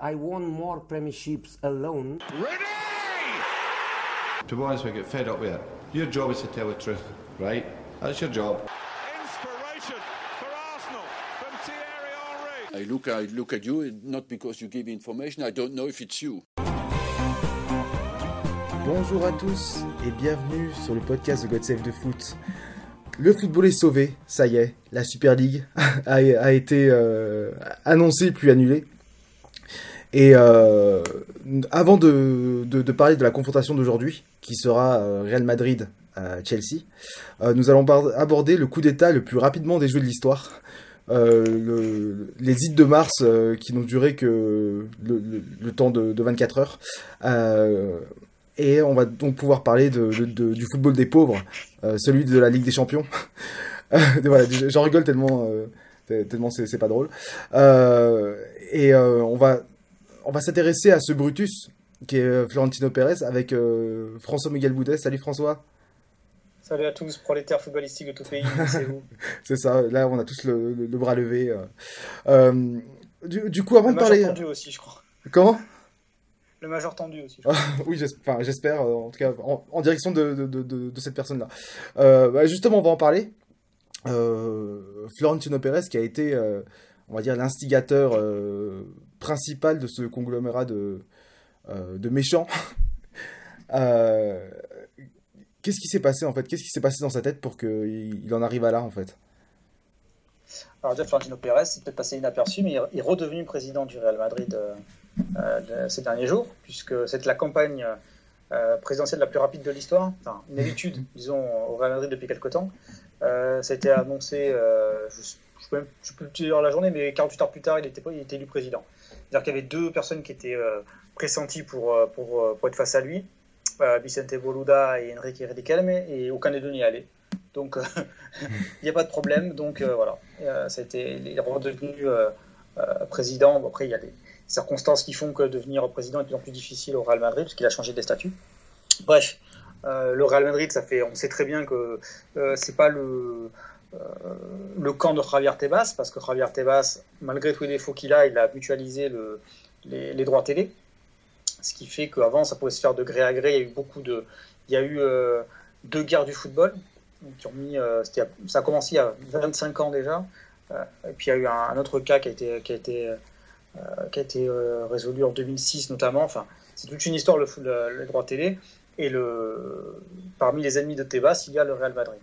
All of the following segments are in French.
I won more premierships alone. Ready! To be honest, we get fed up with it. Your job is to tell the truth, right? That's your job. Inspiration for Arsenal from Thierry Henry. I look, I look at you, not because you give information, I don't know if it's you. Bonjour à tous et bienvenue sur le podcast de God Save the Foot. Le football est sauvé, ça y est, la Super League a, a été euh, annoncée puis annulée. Et euh, avant de, parler de la confrontation d'aujourd'hui, qui sera euh, Real Madrid-Chelsea, euh, nous allons aborder le coup d'état le plus rapidement des jeux de l'histoire. Le, les hits de mars qui n'ont duré que le, temps de, de, 24 heures. Et on va donc pouvoir parler du football des pauvres, celui de la Ligue des Champions. j'en rigole tellement, tellement c'est pas drôle. et on va on va s'intéresser à ce Brutus qui est Florentino Pérez avec euh, François Miguel Boudet. Salut François. Salut à tous, prolétaires footballistiques de tout pays, c'est vous. c'est ça, là on a tous le, le, le bras levé. Euh, euh du, du, coup, avant le de parler. Le major tendu aussi, je crois. Comment? Le major tendu aussi. oui, j'espère, enfin, en tout cas, en, en direction de, de, de, de cette personne-là. Euh, bah, justement, on va en parler. Florentino Pérez qui a été, on va dire, l'instigateur principal de ce conglomérat de, euh, de méchants. euh, Qu'est-ce qui s'est passé en fait? Qu'est-ce qui s'est passé dans sa tête pour qu'il il en arrive à là en fait? Alors déjà Florentino Pérez, c'est peut-être passé inaperçu, mais il est redevenu président du Real Madrid euh, ces derniers jours, puisque c'est la campagne présidentielle la plus rapide de l'histoire, enfin une habitude, disons, au Real Madrid depuis quelques temps. Ça a été annoncé, je ne sais plus dire la journée, mais 48 heures plus tard, il était, il était élu président. C'est-à-dire qu'il y avait deux personnes qui étaient euh, pressenties pour, pour, pour, être face à lui, euh, Vicente Boluda et Enrique Riquelme, et aucun des deux n'y allait. Donc, il n'y a pas de problème. Donc, euh, voilà. il est redevenu président. Bon, après, il y a des circonstances qui font que devenir président est de plus en plus difficile au Real Madrid, parce qu'il a changé des statuts. Bref, le Real Madrid, ça fait, on sait très bien que c'est pas le euh, le camp de Javier Tebas, parce que Javier Tebas, malgré tous les défauts qu'il a, il a mutualisé le, les, droits télé, ce qui fait qu'avant ça pouvait se faire de gré à gré. Il y a eu beaucoup de, il y a eu euh, deux guerres du football qui ont mis, euh, ça a commencé il y a 25 ans déjà, euh, et puis il y a eu un, autre cas qui a été, qui a été, qui a été résolu en 2006 notamment. Enfin, c'est toute une histoire le, le, les droits télé. Et le, parmi les ennemis de Tebas, il y a le Real Madrid,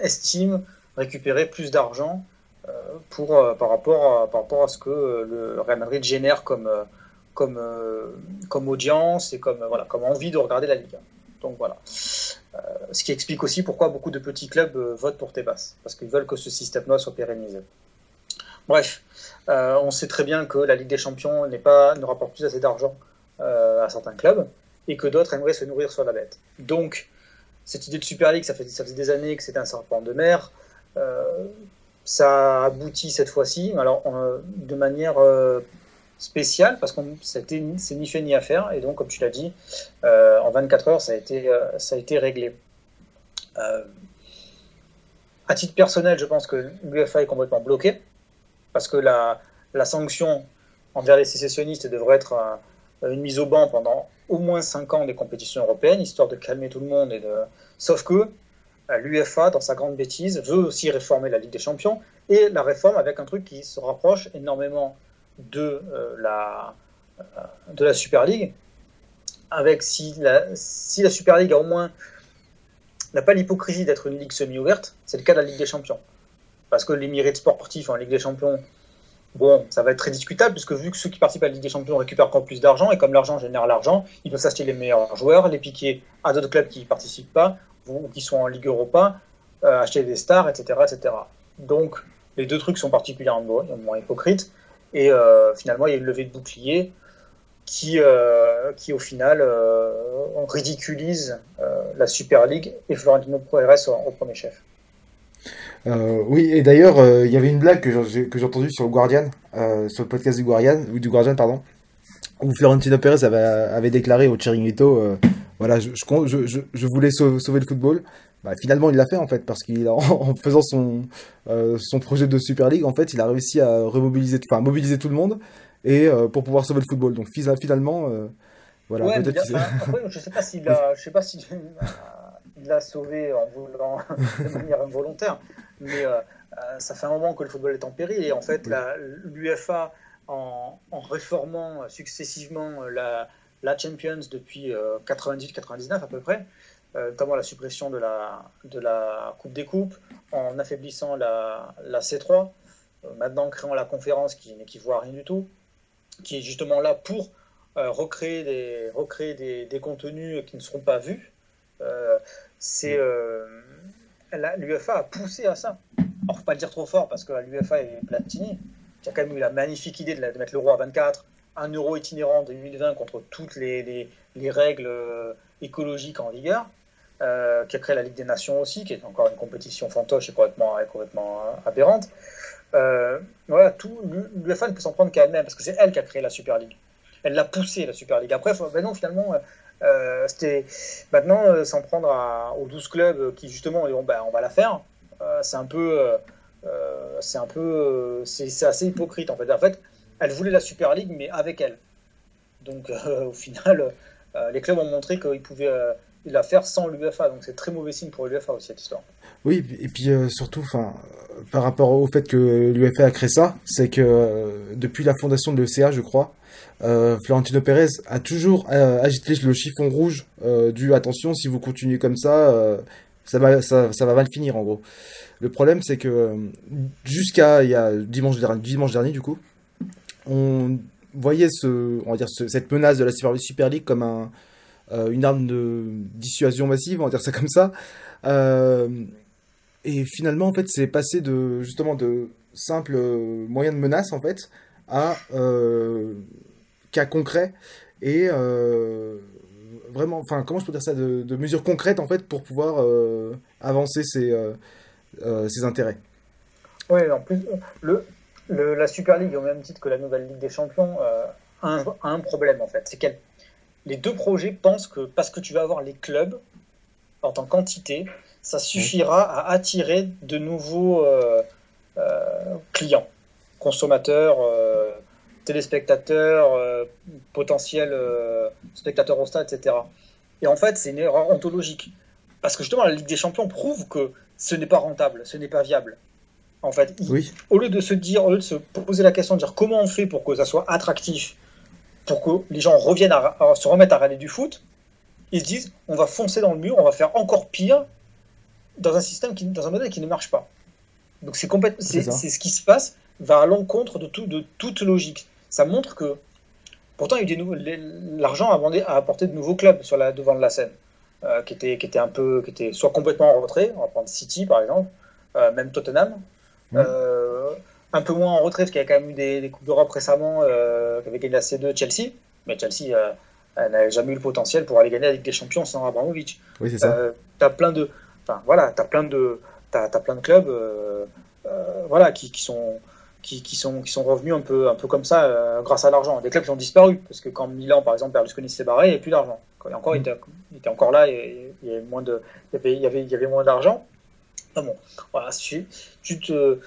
estime récupérer plus d'argent euh, pour euh, par rapport à, par rapport à ce que le Real Madrid génère comme comme comme audience et comme voilà comme envie de regarder la Liga. Donc voilà. Euh, ce qui explique aussi pourquoi beaucoup de petits clubs euh, votent pour Tebas, parce qu'ils veulent que ce système-là soit pérennisé. Bref, euh, on sait très bien que la Ligue des Champions pas, ne rapporte plus assez d'argent à certains clubs et que d'autres aimeraient se nourrir sur la bête. Donc, cette idée de Super League, ça, fait, faisait des années que c'était un serpent de mer. Euh, ça aboutit cette fois-ci, alors euh, de manière euh, spéciale, parce que c'est ni fait ni à faire, et donc, comme tu l'as dit, en 24 heures, ça a été, a réglé. à titre personnel, je pense que l'UFA est complètement bloqué, parce que la sanction envers les sécessionnistes devrait être une mise au banc pendant au moins 5 ans des compétitions européennes, histoire de calmer tout le monde. Et de... Sauf que l'UFA, dans sa grande bêtise, veut aussi réformer la Ligue des Champions, et la réforme avec un truc qui se rapproche énormément de, euh, la, euh, de la Super League, avec si la, si la Super League a au moins n'a pas l'hypocrisie d'être une ligue semi-ouverte, c'est le cas de la Ligue des Champions. Parce que les mérites sportifs en Ligue des Champions Bon, ça va être très discutable, puisque vu que ceux qui participent à la Ligue des Champions récupèrent encore plus d'argent, et comme l'argent génère l'argent, ils peuvent s'acheter les meilleurs joueurs, les piquer à d'autres clubs qui ne participent pas, ou qui sont en Ligue Europa, euh, acheter des stars, etc., etc. Donc, les deux trucs sont particulièrement hypocrites, et euh, finalement, il y a une levée de bouclier qui, euh, qui au final, euh, ridiculise la Super League et Florentino Pérez au premier chef. Euh, oui, et d'ailleurs, euh, il y avait une blague que j'ai entendue sur le Guardian, euh, sur le podcast du Guardian, ou du Guardian, pardon, où Florentino Pérez avait, avait déclaré au Chiringuito, voilà, je, je, je, je, voulais sauver, le football. Bah, finalement, il l'a fait en fait, parce qu'il en, en faisant son, son projet de Super League, en fait, il a réussi à remobiliser, enfin, mobiliser tout le monde. et pour pouvoir sauver le football. Donc finalement, voilà. Ouais, après, je sais pas s'il a, je sais pas s'il l'a sauvé en voulant de manière involontaire, mais ça fait un moment que le football est en péril et en fait l'UFA en, en, réformant successivement la, la Champions depuis 98-99 à peu près, euh, notamment la suppression de la, de la Coupe des Coupes, en affaiblissant la, la C3, euh, maintenant en créant la conférence qui n'équivaut à rien du tout, qui est justement là pour euh, recréer, des, recréer des, des, contenus qui ne seront pas vus. c'est l'UFA a poussé à ça. Alors, faut pas le dire trop fort parce que l'UFA est Platini, qui a quand même eu la magnifique idée de, de mettre l'euro à 24, un euro itinérant de 2020 contre toutes les, les, les règles écologiques en vigueur. Euh, qui a créé la Ligue des Nations aussi, qui est encore une compétition fantoche et complètement, complètement euh, aberrante. Euh, voilà, tout l'UEFA ne peut s'en prendre qu'à elle-même, parce que c'est elle qui a créé la Super League. Elle l'a poussé, la Super League. Après, ben non, finalement, c'était maintenant s'en prendre aux 12 clubs qui, justement, diront, ben, on va la faire. c'est un peu, c'est un peu, c'est assez hypocrite, en fait. En fait, elle voulait la Super League, mais avec elle. Donc, au final, les clubs ont montré qu'ils pouvaient la faire sans l'UFA. Donc c'est très mauvais signe pour l'UFA aussi cette histoire. Oui, et puis euh, surtout, enfin, par rapport au fait que l'UFA a créé ça, c'est que euh, depuis la fondation de l'ECA, je crois, euh, Florentino Pérez a toujours agité le chiffon rouge du attention, si vous continuez comme ça, ça va, ça, va mal finir en gros. Le problème, c'est que jusqu'à il y a dimanche, dimanche dernier, du coup, on voyait ce, on va dire cette menace de la Super League comme un, euh, une arme de dissuasion massive, on va dire ça comme ça. Euh, et finalement, en fait, c'est passé de justement de simples moyens de menace en fait à euh, cas concrets et vraiment, enfin, comment je peux dire ça, de, mesures concrètes en fait pour pouvoir avancer ses, ses intérêts. Oui, en plus, le, la Super League, au même titre que la nouvelle Ligue des Champions, a un, problème en fait. C'est les deux projets pensent que parce que tu vas avoir les clubs en tant qu'entité, ça suffira à attirer de nouveaux euh, euh, clients, consommateurs, euh, téléspectateurs, potentiels spectateurs au stade, etc. Et en fait, c'est une erreur ontologique. Parce que justement, la Ligue des Champions prouve que ce n'est pas rentable, ce n'est pas viable. En fait, au lieu de se dire, au lieu de se poser la question de dire comment on fait pour que ça soit attractif pour que les gens reviennent à, se remettent à regarder du foot, ils se disent on va foncer dans le mur, on va faire encore pire dans un système qui, dans un modèle qui ne marche pas. Donc c'est complètement, c'est, ce qui se passe, va à l'encontre de, tout, de toute logique. Ça montre que pourtant il y a des nouveaux, l'argent a, apporté de nouveaux clubs sur la, devant de la scène, euh, qui étaient qui était un peu, qui étaient soit complètement en retrait, on va prendre City par exemple, euh, même Tottenham. Euh, un peu moins en retrait, parce qu'il y a quand même eu des, Coupes d'Europe récemment gagné la C2 Chelsea, mais Chelsea euh, n'a jamais eu le potentiel pour aller gagner Ligue des Champions sans Abramovic. Oui, c'est ça. Euh, t'as plein de, enfin voilà, t'as plein de, t'as, as plein de clubs, euh, euh, voilà, qui, qui, sont, qui, qui, sont, qui sont revenus un peu, un peu comme ça grâce à l'argent. Des clubs qui ont disparu, parce que quand Milan, par exemple, Berlusconi s'est barré, il n'y avait plus d'argent. Quand encore, il, était, il était encore là, et, il y avait moins de, il y avait, il y avait, il y avait moins d'argent. Ah bon, voilà, tu, tu te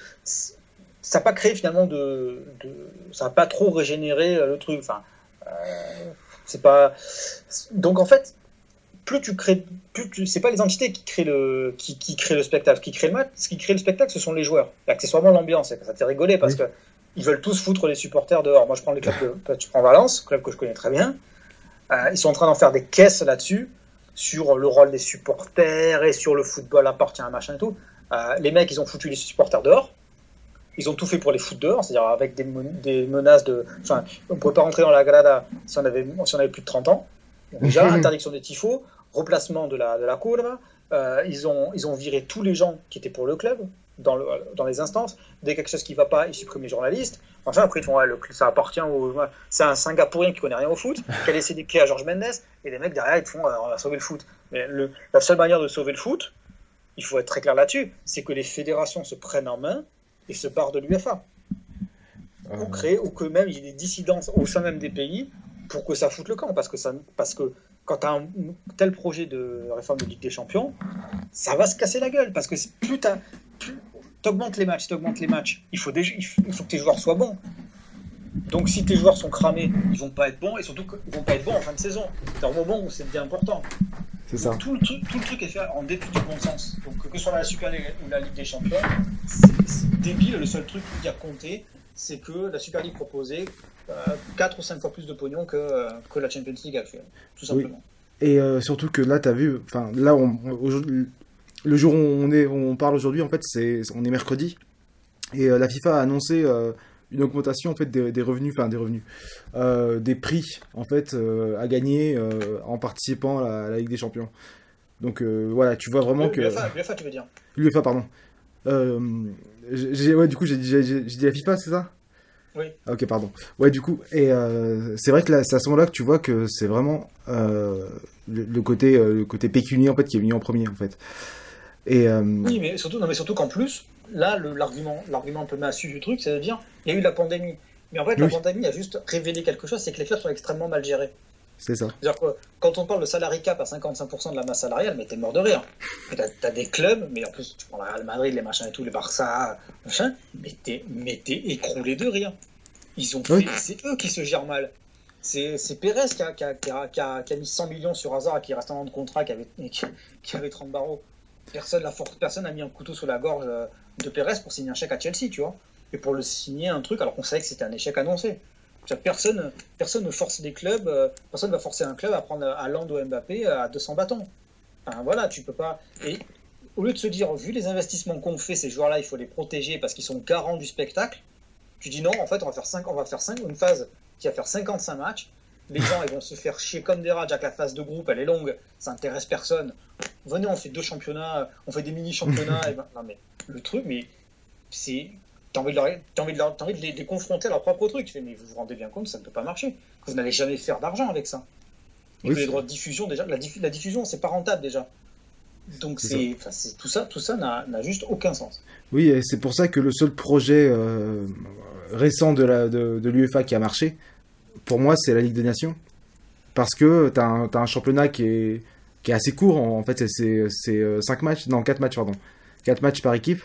ça n'a pas créé finalement de, ça n'a pas trop régénéré euh, le truc. Enfin, euh, c'est pas. Donc en fait, plus tu crées, plus tu, c'est pas les entités qui créent le, qui, qui créent le spectacle, qui créent le match. Ce qui crée le spectacle, ce sont les joueurs. Accessoirement l'ambiance. Ça fait rigoler parce que ils veulent tous foutre les supporters dehors. Moi, je prends le club de, tu prends Valence, club que je connais très bien. Euh, ils sont en train d'en faire des caisses là-dessus sur le rôle des supporters et sur le football appartient à machin et tout. les mecs, ils ont foutu les supporters dehors. Ils ont tout fait pour les foutre dehors, c'est-à-dire avec des, des, menaces de. Enfin, on ne pouvait pas rentrer dans la grada si on avait, si on avait plus de 30 ans. déjà, interdiction des tifos, replacement de la, de la. Euh, ils, ont, ils ont viré tous les gens qui étaient pour le club dans, le, dans les instances. Dès quelque chose qui ne va pas, ils suppriment les journalistes. Enfin, après, ils font, ouais, ça appartient au. C'est un Singapourien qui connaît rien au foot, qui a laissé des clés à Georges Mendes, et les mecs derrière, ils font, euh, on va sauver le foot. Mais la seule manière de sauver le foot, il faut être très clair là-dessus, c'est que les fédérations se prennent en main et se barre de l'UFA. Ou, créer, ou que même il y ait des dissidences au sein même des pays pour que ça foute le camp. Parce que, ça, parce que quand tu as un tel projet de réforme de Ligue des Champions, ça va se casser la gueule. Parce que plus tu augmentes les matchs, tu augmentes les matchs, il faut, déjà, il faut que tes joueurs soient bons. Donc si tes joueurs sont cramés, ils vont pas être bons et surtout qu'ils vont pas être bons en fin de saison. C'est un moment où c'est bien important. C'est ça. Tout le, truc, tout le truc est fait en dépit du bon sens. Donc que ce soit la Super League ou la Ligue des Champions, c'est débile. Le seul truc qui a compté, c'est que la Super League proposait euh, 4 ou 5 fois plus de pognon que, euh, que la Champions League actuelle. Tout simplement. Et euh, surtout que là, tu as vu, enfin là, on, le jour où on, est, on parle aujourd'hui, en fait, c'est on est mercredi. Et euh, la FIFA a annoncé euh, une augmentation en fait des, des revenus, enfin des revenus, euh, des prix en fait euh, à gagner euh, en participant à la, à la Ligue des Champions. Donc euh, voilà, tu vois vraiment que l'UEFA, tu veux dire? l'UEFA, pardon. Ouais, du coup, j'ai dit, la FIFA, c'est ça? Oui. Ah, Ok, pardon. Ouais, du coup, et euh, c'est vrai que c'est à ce moment-là que tu vois que c'est vraiment euh, le, le côté, euh, le côté pécunier en fait qui est venu en premier en fait. Et euh, Oui, mais surtout, non, mais surtout qu'en plus, là, l'argument, un peu massue du truc, c'est de dire, il y a eu la pandémie. Mais en fait, la pandémie a juste révélé quelque chose, c'est que les clubs sont extrêmement mal gérés. C'est ça. C'est-à-dire que quand on parle de salary cap à 55% de la masse salariale, mais t'es mort de rire. T'as, des clubs, mais en plus, tu prends la Real Madrid, les machins et tout, les Barça, machin, mais t'es, mais t'es écroulé de rire. Ils ont Oui. c'est eux qui se gèrent mal. C'est, c'est Pérez qui a, qui, a, qui, a, qui a- mis 100 millions sur hasard et qui reste un an de contrat, qui avait, avait 30 barreaux. Personne n'a personne a mis un couteau sous la gorge euh, de Pérez pour signer un chèque à Chelsea, tu vois. Et pour le signer un truc, alors qu'on savait que c'était un échec annoncé. Personne, personne ne force des clubs, euh, personne va forcer un club à prendre Haaland ou Mbappé à 200 bâtons. Enfin, voilà, tu peux pas. Et au lieu de se dire, vu les investissements qu'on fait, ces joueurs-là, il faut les protéger parce qu'ils sont garants du spectacle, tu dis non, en fait, on va faire 5, on va faire 5, une phase qui va faire 55 matchs. Les gens, ils vont se faire chier comme des rats, que la phase de groupe, elle est longue, ça intéresse personne. Venez, on fait deux championnats, on fait des mini-championnats. ben, non, mais le truc, mais c'est. T'as envie, de leur- t'as envie, de leur- t'as envie de les, de les confronter à leur propre truc. Tu fais, mais vous vous rendez bien compte, ça ne peut pas marcher. Que vous n'allez jamais faire d'argent avec ça. Et Oui, que les droits de diffusion, déjà, la, diffu- la diffusion, c'est pas rentable déjà. Donc C'est tout ça, tout ça n'a juste aucun sens. Oui, et c'est pour ça que le seul projet euh, récent de la de, de l'UEFA qui a marché, pour moi, c'est la Ligue des Nations, parce que t'as un, t'as un championnat qui est qui est assez court. En, en fait, c'est- c'est c'est euh, cinq matchs, non quatre matchs pardon, quatre matchs par équipe,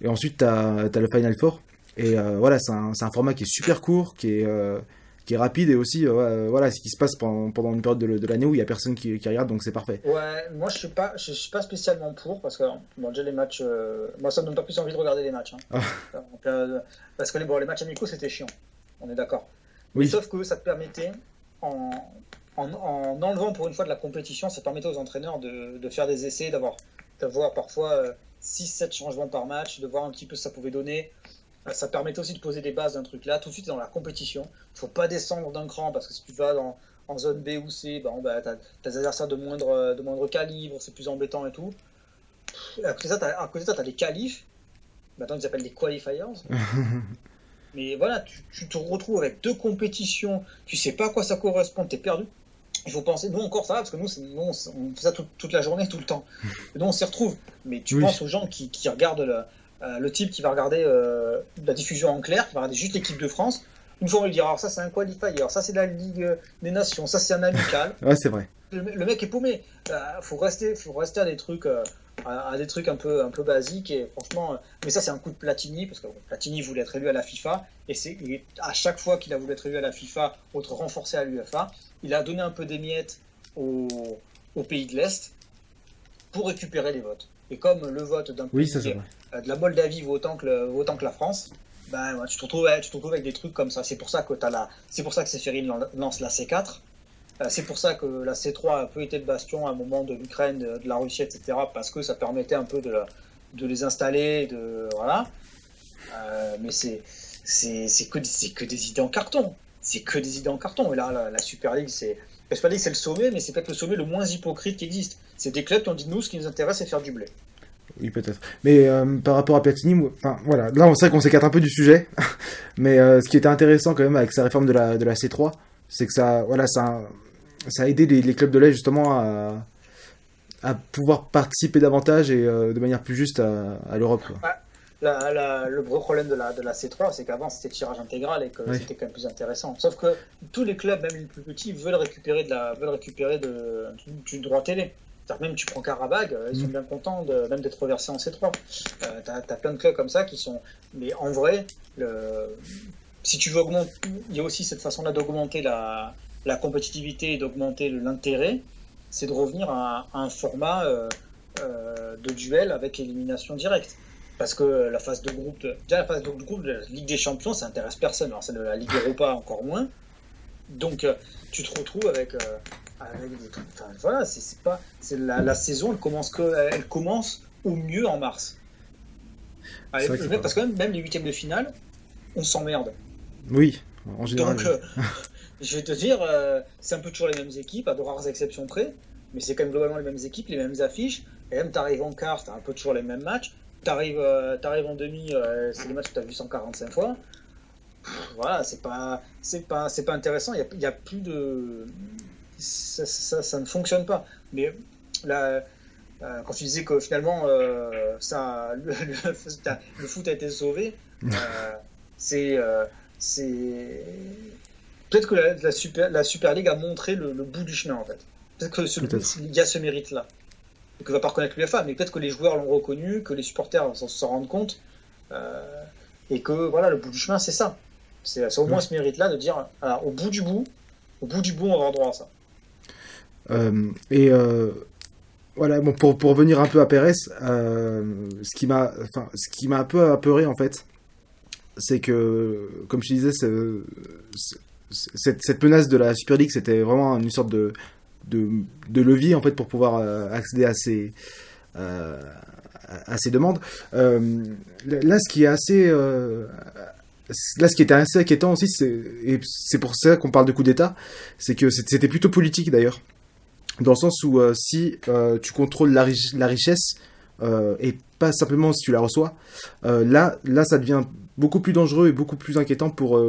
et ensuite t'as as le Final Four. Et euh, voilà, c'est un, un format qui est super court, qui est euh, qui est rapide et aussi euh, voilà ce qui se passe pendant, pendant une période de, de l'année où il y a personne qui, qui regarde, donc c'est parfait. Ouais, moi je suis pas, je suis pas spécialement pour parce que bon, déjà les matchs, euh, moi ça me donne pas plus envie de regarder les matchs. hein. Ah. Donc, parce que les, bon, les matchs amicaux c'était chiant, on est d'accord. Oui. Sauf que ça te permettait, en, en, en enlevant pour une fois de la compétition, ça permettait aux entraîneurs de, de faire des essais, d'avoir d'avoir parfois 6-7 changements par match, de voir un petit peu ce que ça pouvait donner. Euh, Ça permettait aussi de poser des bases d'un truc là, tout de suite dans la compétition. Il faut pas descendre d'un cran parce que si tu vas dans, en zone B ou C, bah, bah, tu as, des adversaires de moindre, de moindre calibre, c'est plus embêtant et tout. À côté de ça, tu as, les qualifs, maintenant ils appellent les qualifiers. Mais voilà, tu, tu, te retrouves avec deux compétitions, tu sais pas à quoi ça correspond, tu es perdu. Il faut penser, nous encore ça va, parce que nous, nous on fait ça tout, toute la journée, tout le temps. Et nous on s'y retrouve. Mais tu oui. penses aux gens qui, qui regardent le, euh, le, type qui va regarder euh, la diffusion en clair, qui va regarder juste l'équipe de France. Une fois on lui dire, alors ça c'est un qualifier, alors ça c'est la Ligue des Nations, ça c'est un amical. ouais, c'est vrai. Le, le, mec est paumé. Il euh, faut, rester, faut rester à des trucs. À, à, des trucs un peu, un peu basiques et franchement, euh, mais ça c'est un coup de Platini parce que Platini voulait être élu à la FIFA et c'est à chaque fois qu'il a voulu être élu à la FIFA, autre renforcé à l'UFA, il a donné un peu des miettes aux, aux pays de l'Est pour récupérer les votes. Et comme le vote d'un oui, pays euh, de la Moldavie vaut autant que, le, vaut autant que la France, ben, tu, te retrouves, tu te retrouves avec des trucs comme ça. C'est pour ça que as la, c'est pour ça que lance la C4. Euh, c'est pour ça que la C3 a peu été le bastion à un moment de l'Ukraine, de, de, la Russie, etc. Parce que ça permettait un peu de, les installer, de voilà. Euh, mais c'est c'est que que des idées en carton. C'est que des idées en carton. Et là, la, Super League, c'est la c'est le sommet, mais c'est peut-être le sommet le moins hypocrite qui existe. C'est des clubs qui ont dit nous, ce qui nous intéresse, c'est faire du blé. Oui, peut-être. Mais euh, par rapport à Platini, enfin voilà, là on sait qu'on s'écarte un peu du sujet, mais euh, ce qui était intéressant quand même avec sa réforme de la, de la C3, c'est que ça, voilà, ça, ça a aidé les, les clubs de l'Est justement à, à pouvoir participer davantage et euh, de manière plus juste à, à l'Europe. La, la, le gros problème de la, de la C3, c'est qu'avant c'était tirage intégral et que oui. c'était quand même plus intéressant. Sauf que tous les clubs, même les plus petits, veulent récupérer, de la, veulent récupérer de, du, droit télé. Même tu prends Karabag, ils sont mmh. bien contents de, même d'être reversés en C3. Euh, t'as as plein de clubs comme ça qui sont. Mais en vrai, le... si tu veux augmenter, il y a aussi cette façon-là d'augmenter la, la compétitivité et d'augmenter l'intérêt, c'est de revenir à, un format euh, euh, de duel avec élimination directe. Parce que la phase de groupe, déjà la phase de groupe de la Ligue des Champions, ça intéresse personne. Alors celle de la Ligue Europa encore moins. Donc euh, tu te retrouves avec, avec des trucs. Enfin, voilà, c'est pas, c'est la, la, saison, elle commence que, elle commence au mieux en mars. parce que même, même les huitièmes de finale, on s'emmerde. Oui, en général. Donc, je vais te dire, euh, c'est un peu toujours les mêmes équipes, à de rares exceptions près, mais c'est quand même globalement les mêmes équipes, les mêmes affiches. Et même, t'arrives en quart, t'as un peu toujours les mêmes matchs. T'arrives euh, en demi, euh, c'est des matchs que t'as vu 145 fois. voilà, c'est pas, c'est pas, c'est pas intéressant. Il y, a, plus de, ça, ça, ne fonctionne pas. Mais là, quand tu disais que finalement, ça, le, le, foot a été sauvé, c'est, c'est peut-être que la, Super, la Super League a montré le, bout du chemin en fait. Peut-être qu'il y a ce mérite-là. Et que va pas reconnaître l'UFA, mais peut-être que les joueurs l'ont reconnu, que les supporters s'en rendent compte. Euh, et que voilà, le bout du chemin, c'est ça. C'est au moins ce mérite-là de dire, au bout du bout, au bout du bout, on va avoir droit à ça. Euh, et euh, voilà, bon, pour, pour revenir un peu à Pérez, ce qui m'a enfin, ce qui m'a un peu apeuré en fait, c'est que, comme je disais, cette, menace de la Super League, c'était vraiment une sorte de, levier en fait pour pouvoir euh, accéder à ces, euh, demandes. Euh, là, ce qui est assez, là, ce qui était assez inquiétant aussi, et c'est pour ça qu'on parle de coup d'État, c'est que c'était plutôt politique d'ailleurs, dans le sens où si tu contrôles la, la richesse et pas simplement si tu la reçois, là, là, ça devient beaucoup plus dangereux et beaucoup plus inquiétant pour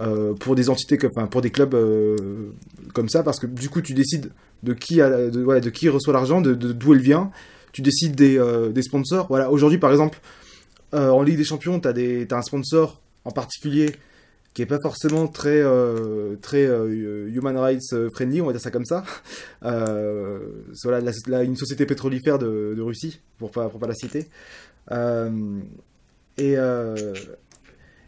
euh, pour des entités, enfin pour des clubs euh, comme ça, parce que du coup tu décides de qui, reçoit l'argent, de d'où elle vient, tu décides des, euh, des sponsors. Voilà, aujourd'hui par exemple, en Ligue des Champions, tu as, un sponsor en particulier qui est pas forcément très très human rights friendly, on va dire ça comme ça. voilà, une société pétrolifère de, de, Russie, pour pas pour pas la citer. et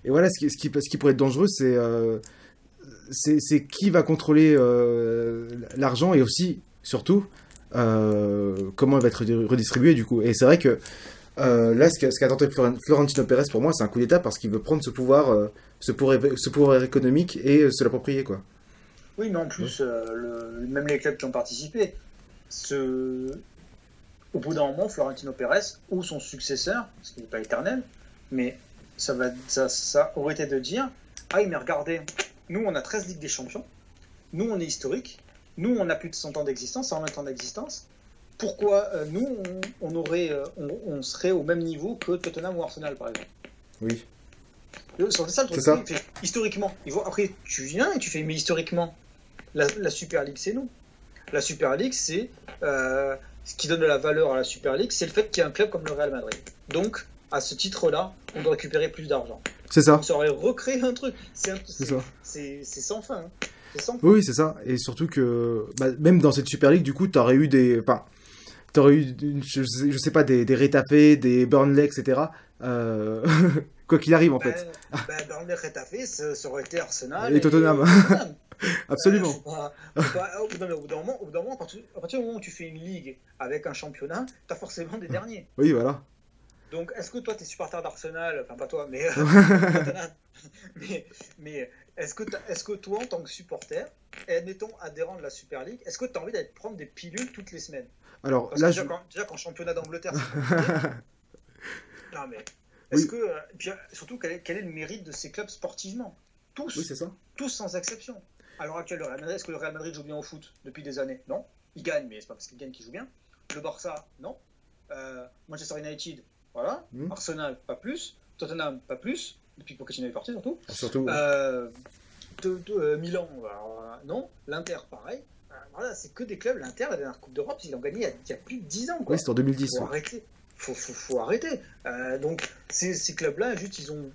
et voilà, ce qui, ce qui, ce qui pourrait être dangereux, c'est euh, c'est qui va contrôler euh, l'argent et aussi, surtout, euh, comment il va être redistribué du coup. Et c'est vrai que là, ce qu'a tenté Florentino Pérez pour moi, c'est un coup d'état parce qu'il veut prendre ce pouvoir, ce pouvoir, ce pouvoir économique et se l'approprier quoi. Oui, mais en plus, le, même les clubs qui ont participé, ce... au bout d'un moment, Florentino Pérez ou son successeur, ce qui n'est pas éternel, mais ça, va, ça, ça aurait été de dire Ah mais regardez, nous on a 13 Ligues des Champions, nous on est historique, nous on a plus de 100 ans d'existence, 120 ans d'existence. Pourquoi euh, nous on, aurait, euh, on, serait au même niveau que Tottenham ou Arsenal par exemple? Oui. C'est ça le truc. historiquement. Après, tu viens et tu fais Mais historiquement, la, Super League c'est nous. La Super League c'est. Euh, ce qui donne de la valeur à la Super League, c'est le fait qu'il y ait un club comme le Real Madrid. Donc, à ce titre-là, on doit récupérer plus d'argent. C'est ça. Ça aurait recréé un truc. C'est sans fin. Hein. Sans Oui, c'est ça. Et surtout que bah, même dans cette Super League, du coup, tu aurais eu des. Enfin, t'aurais eu, je, sais, sais pas, des, des Rétafé, des Burnley, etc. Euh... Quoi qu'il arrive, en fait. Ben, Burnley, Rétafé, ça, aurait été Arsenal. Et, Tottenham. Absolument. Euh, au bout d'un moment, moment, à partir du moment où tu fais une ligue avec un championnat, tu as forcément des derniers. Oui, voilà. Donc, est-ce que toi, tu es supporter d'Arsenal? Enfin, pas toi, mais. mais, mais est-ce que, est que toi, en tant que supporter, et admettons adhérent de la Super League, est-ce que tu as envie d'aller prendre des pilules toutes les semaines? Alors, là, déjà, quand, déjà, championnat d'Angleterre, Non, mais. Est-ce que. Euh, puis, surtout, quel est, quel est, le mérite de ces clubs sportivement? Tous. Oui, c'est ça. Tous sans exception. À l'heure actuelle, le Real Madrid, est-ce que le Real Madrid joue bien au foot depuis des années? Non. Il gagne, mais c'est pas parce qu'il gagne qu'il joue bien. Le Barça, non. Euh, Manchester United, voilà. Hmm. Arsenal, pas plus. Tottenham, pas plus. Depuis que Pochettino est parti, surtout. Ah, surtout. Euh, euh, Milan, euh, non. L'Inter, pareil. voilà, c'est que des clubs. L'Inter, la dernière Coupe d'Europe, ils l'ont gagné il y, a, plus de 10 ans. Quoi. Oui, c'est en 2010. Faut arrêter. Faut, faut, faut arrêter. donc, ces, ces clubs-là, juste, ils ont.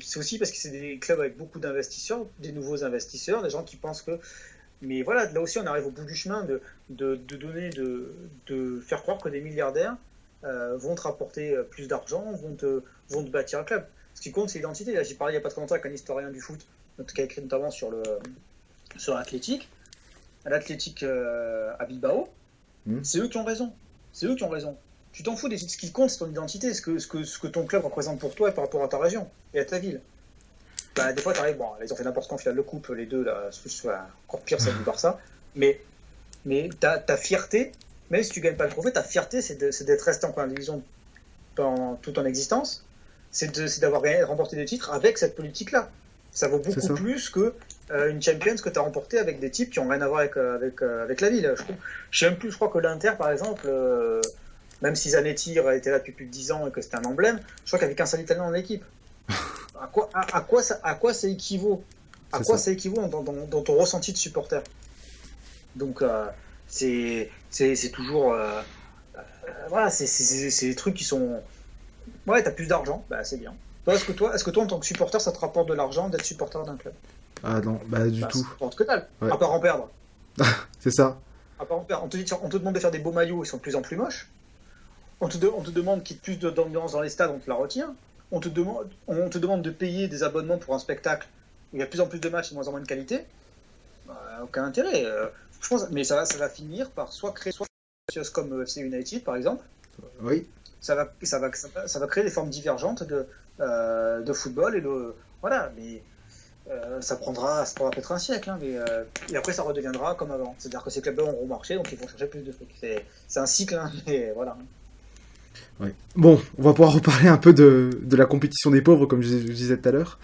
C'est aussi parce que c'est des clubs avec beaucoup d'investisseurs, des nouveaux investisseurs, des gens qui pensent que mais voilà, là aussi, on arrive au bout du chemin de, de, de donner, de, de, faire croire que des milliardaires euh, vont te rapporter euh, plus d'argent, vont te, vont te bâtir un club. Ce qui compte, c'est l'identité. J'ai parlé il n'y a pas de longtemps avec un historien du foot, qui a écrit notamment sur le sur l'athlétique. L'athlétique euh, à Bilbao, Hmm. c'est eux qui ont raison. C'est eux qui ont raison. Tu t'en fous des ce qui compte, c'est ton identité, ce que, ce, que, ce que ton club représente pour toi et par rapport à ta région et à ta ville. Bah, des fois, t'arrives, bon, ils ont fait n'importe quoi en finale de coupe, les deux, là, soit encore pire, celle du Barça. Mais, mais ta, ta fierté, même si tu gagnes pas le trophée, ta fierté, c'est d'être resté en première division dans toute ton existence. C'est d'avoir gagné, remporté des titres avec cette politique-là. Ça vaut beaucoup ça. plus que euh, une Champions que tu as remporté avec des types qui ont rien à voir avec, euh, avec, euh, avec la ville. Je, je sais même plus, je crois que l'Inter, par exemple, euh, même si Zanetti était là depuis plus de 10 ans et que c'était un emblème, je crois qu'il n'y avait qu'un seul Italien dans l'équipe. À quoi, à, à quoi ça, à quoi ça équivaut? À quoi ça. ça, équivaut dans, dans- dans ton ressenti de supporter? Donc, euh, c'est toujours. euh, euh, voilà, c'est- des trucs qui sont. Ouais, t'as plus d'argent, bah c'est bien. Est-ce que, toi, que toi, en tant que supporter, ça te rapporte de l'argent d'être supporter d'un club? Ah non, bah du Bah, tout. ça que dalle, Ouais. à part en perdre. C'est ça. À part en perdre. On te, dit, on te demande de faire des beaux maillots, ils sont de plus en plus moches. On te, de- on te demande qu'il y ait plus d'ambiance dans les stades, on te la retire. On te, demande, on te demande de payer des abonnements pour un spectacle où il y a de plus en plus de matchs et de moins en moins de qualité. Bah, aucun intérêt. euh, je pense, mais ça va, ça va finir par soit créer soit comme euh, FC United par exemple, Oui. ça va, ça va, ça va, ça va créer des formes divergentes de, euh, de football et de voilà, mais euh, ça prendra, ça prendra peut-être un siècle, hein, mais euh, et après ça redeviendra comme avant. C'est-à-dire que ces clubs-là auront marché, donc ils vont chercher plus de trucs. C'est, c'est un cycle, hein, mais voilà. Ouais. Bon, on va pouvoir reparler un peu de, de la compétition des pauvres, comme je, je disais tout à l'heure.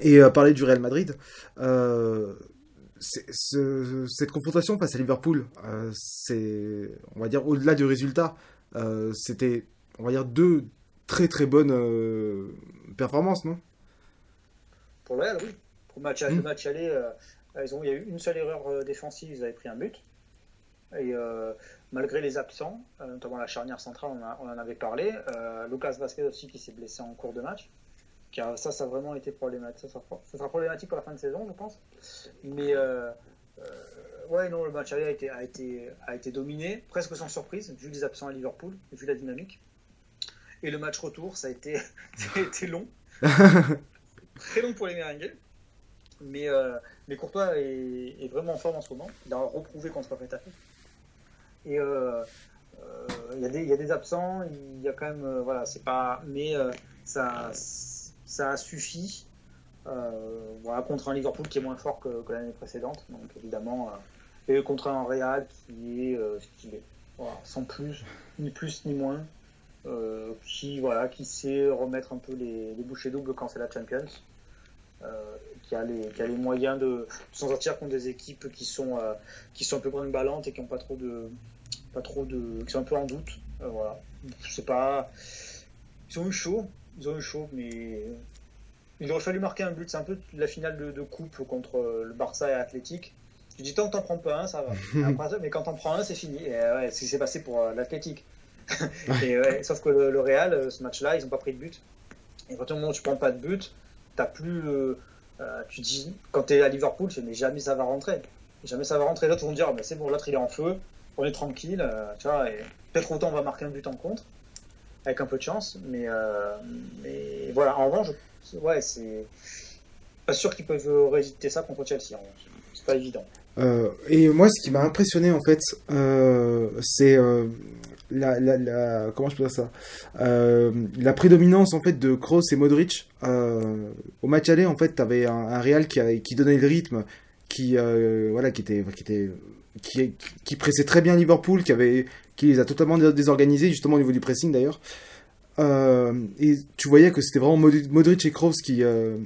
Et euh, parler du Real Madrid. Euh, ce- cette confrontation face à Liverpool, euh, c'est, on va dire, au-delà du résultat, euh, c'était, on va dire, deux très très bonnes performances, non? Pour le Real, oui. Pour le match, Mm. le match aller, ils ont, il y a eu une seule erreur défensive, ils avaient pris un but. Et euh, malgré les absents, notamment la charnière centrale, on, a- on en avait parlé. euh, Lucas Vasquez aussi qui s'est blessé en cours de match. A- ça, ça a vraiment été problématique. Ça sera, ça sera problématique pour la fin de saison, je pense. Mais euh, euh, ouais, non, le match aller a été, a, été, a été dominé, presque sans surprise, vu les absents à Liverpool, vu la dynamique. Et le match retour, ça a été, ça a été long. Très long pour les Merengues. Mais, euh, mais Courtois est, est vraiment en forme en ce moment. Il a reprouvé contre Retafe. Et il y, a des- il y a des absents, il y a quand même. voilà, c'est pas. Mais ça, ça a suffi. euh, voilà, contre un Liverpool qui est moins fort que, l'année précédente. Donc évidemment. euh, et contre un Real qui est euh, sans plus, ni plus ni moins. qui, voilà, qui sait remettre un peu les, bouchées doubles quand c'est la Champions. Qui, a les, moyens de s'en sortir contre des équipes qui sont, qui sont un peu ballantes et qui ont pas trop de. Pas trop de qui sont un peu en doute. Voilà. Sais pas. Ils ont eu chaud. Ils ont eu chaud, mais. Il aurait fallu marquer un but. C'est un peu la finale de, de coupe contre euh, le Barça et l'Athletic. Tu dis tant que t'en prends pas un, ça va. Après, mais quand t'en prends un, c'est fini. Et euh, ouais, c'est ce qui s'est passé pour euh, l'Athletic. et ouais, sauf que le, le Real, euh, ce match-là, ils ont pas pris de but. Et à partir du moment où tu prends pas de but, t'as plus. euh, euh, tu dis, quand tu es à Liverpool, tu dis, mais jamais ça va rentrer. Jamais ça va rentrer. L'autre vont dire, Ah, mais c'est bon, l'autre il est en feu, on est tranquille, euh, tu vois, peut-être autant on va marquer un but en contre, avec un peu de chance, mais, euh, mais voilà, en revanche, ouais, c'est pas sûr qu'ils peuvent résister ça contre Chelsea, c'est pas évident. Euh, et moi, ce qui m'a impressionné en fait, euh, c'est la, comment je peux dire ça, la prédominance en fait de Kroos et Modric. Au match aller, en fait, t'avais un, un Real qui, donnait le rythme, qui voilà, qui était, qui était, qui pressait très bien Liverpool, qui avait, qui les a totalement dé- désorganisés justement au niveau du pressing d'ailleurs. Euh, et tu voyais que c'était vraiment Mod- Modric et Kroos qui euh,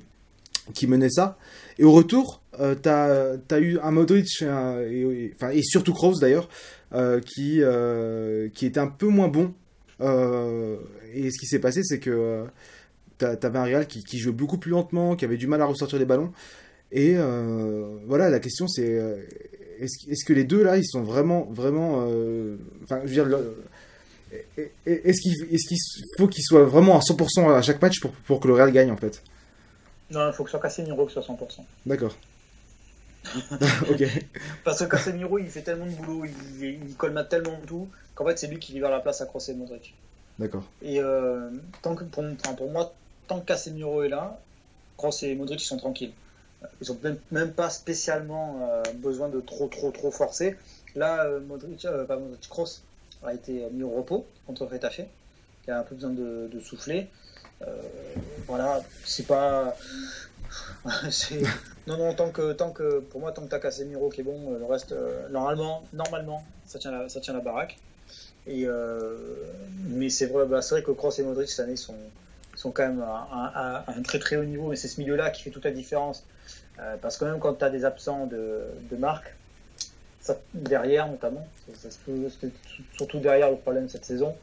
qui menaient ça. Et au retour, euh, t'as as eu un Modric et, surtout Kroos d'ailleurs, qui, qui était un peu moins bon. Et ce qui s'est passé, c'est que t'a- t'avais un Real qui, jouait beaucoup plus lentement, qui avait du mal à ressortir les ballons. Et voilà, la question c'est est-ce que les deux là, ils sont vraiment, vraiment. euh, Enfin, je veux dire, le- est-ce qu'il est faut qu'ils soient vraiment à 100% à chaque match pour, pour que le Real gagne en fait? Non, il faut que ce soit Casemiro que soit 100%. D'accord. ok. Parce que Casemiro, il fait tellement de boulot, il, il colmate tellement de tout, qu'en fait, c'est lui qui libère la place à Kroos et Modric. D'accord. Et euh, tant que, pour, enfin, pour moi, tant que Casemiro est là, Kroos et Modric ils sont tranquilles. Ils ont même, pas spécialement euh, besoin de trop, trop, trop forcer. Là, euh, Modric, euh, pas Modric, Kroos a été mis au repos contre Retafe. Il a un peu besoin de, souffler. Voilà, c'est pas. non, non, tant que, tant que, pour moi, tant que t'as Casemiro qui est bon, le reste, normalement, normalement, ça tient la, ça tient la baraque. Et, mais c'est vrai, bah, vrai que Kroos et Modric cette année sont, sont quand même à, à- à un très très haut niveau, mais c'est ce milieu-là qui fait toute la différence. Euh, parce que même quand tu as des absents de, de marque, ça- derrière notamment, c'est- c'est surtout- c'était surtout derrière le problème cette saison,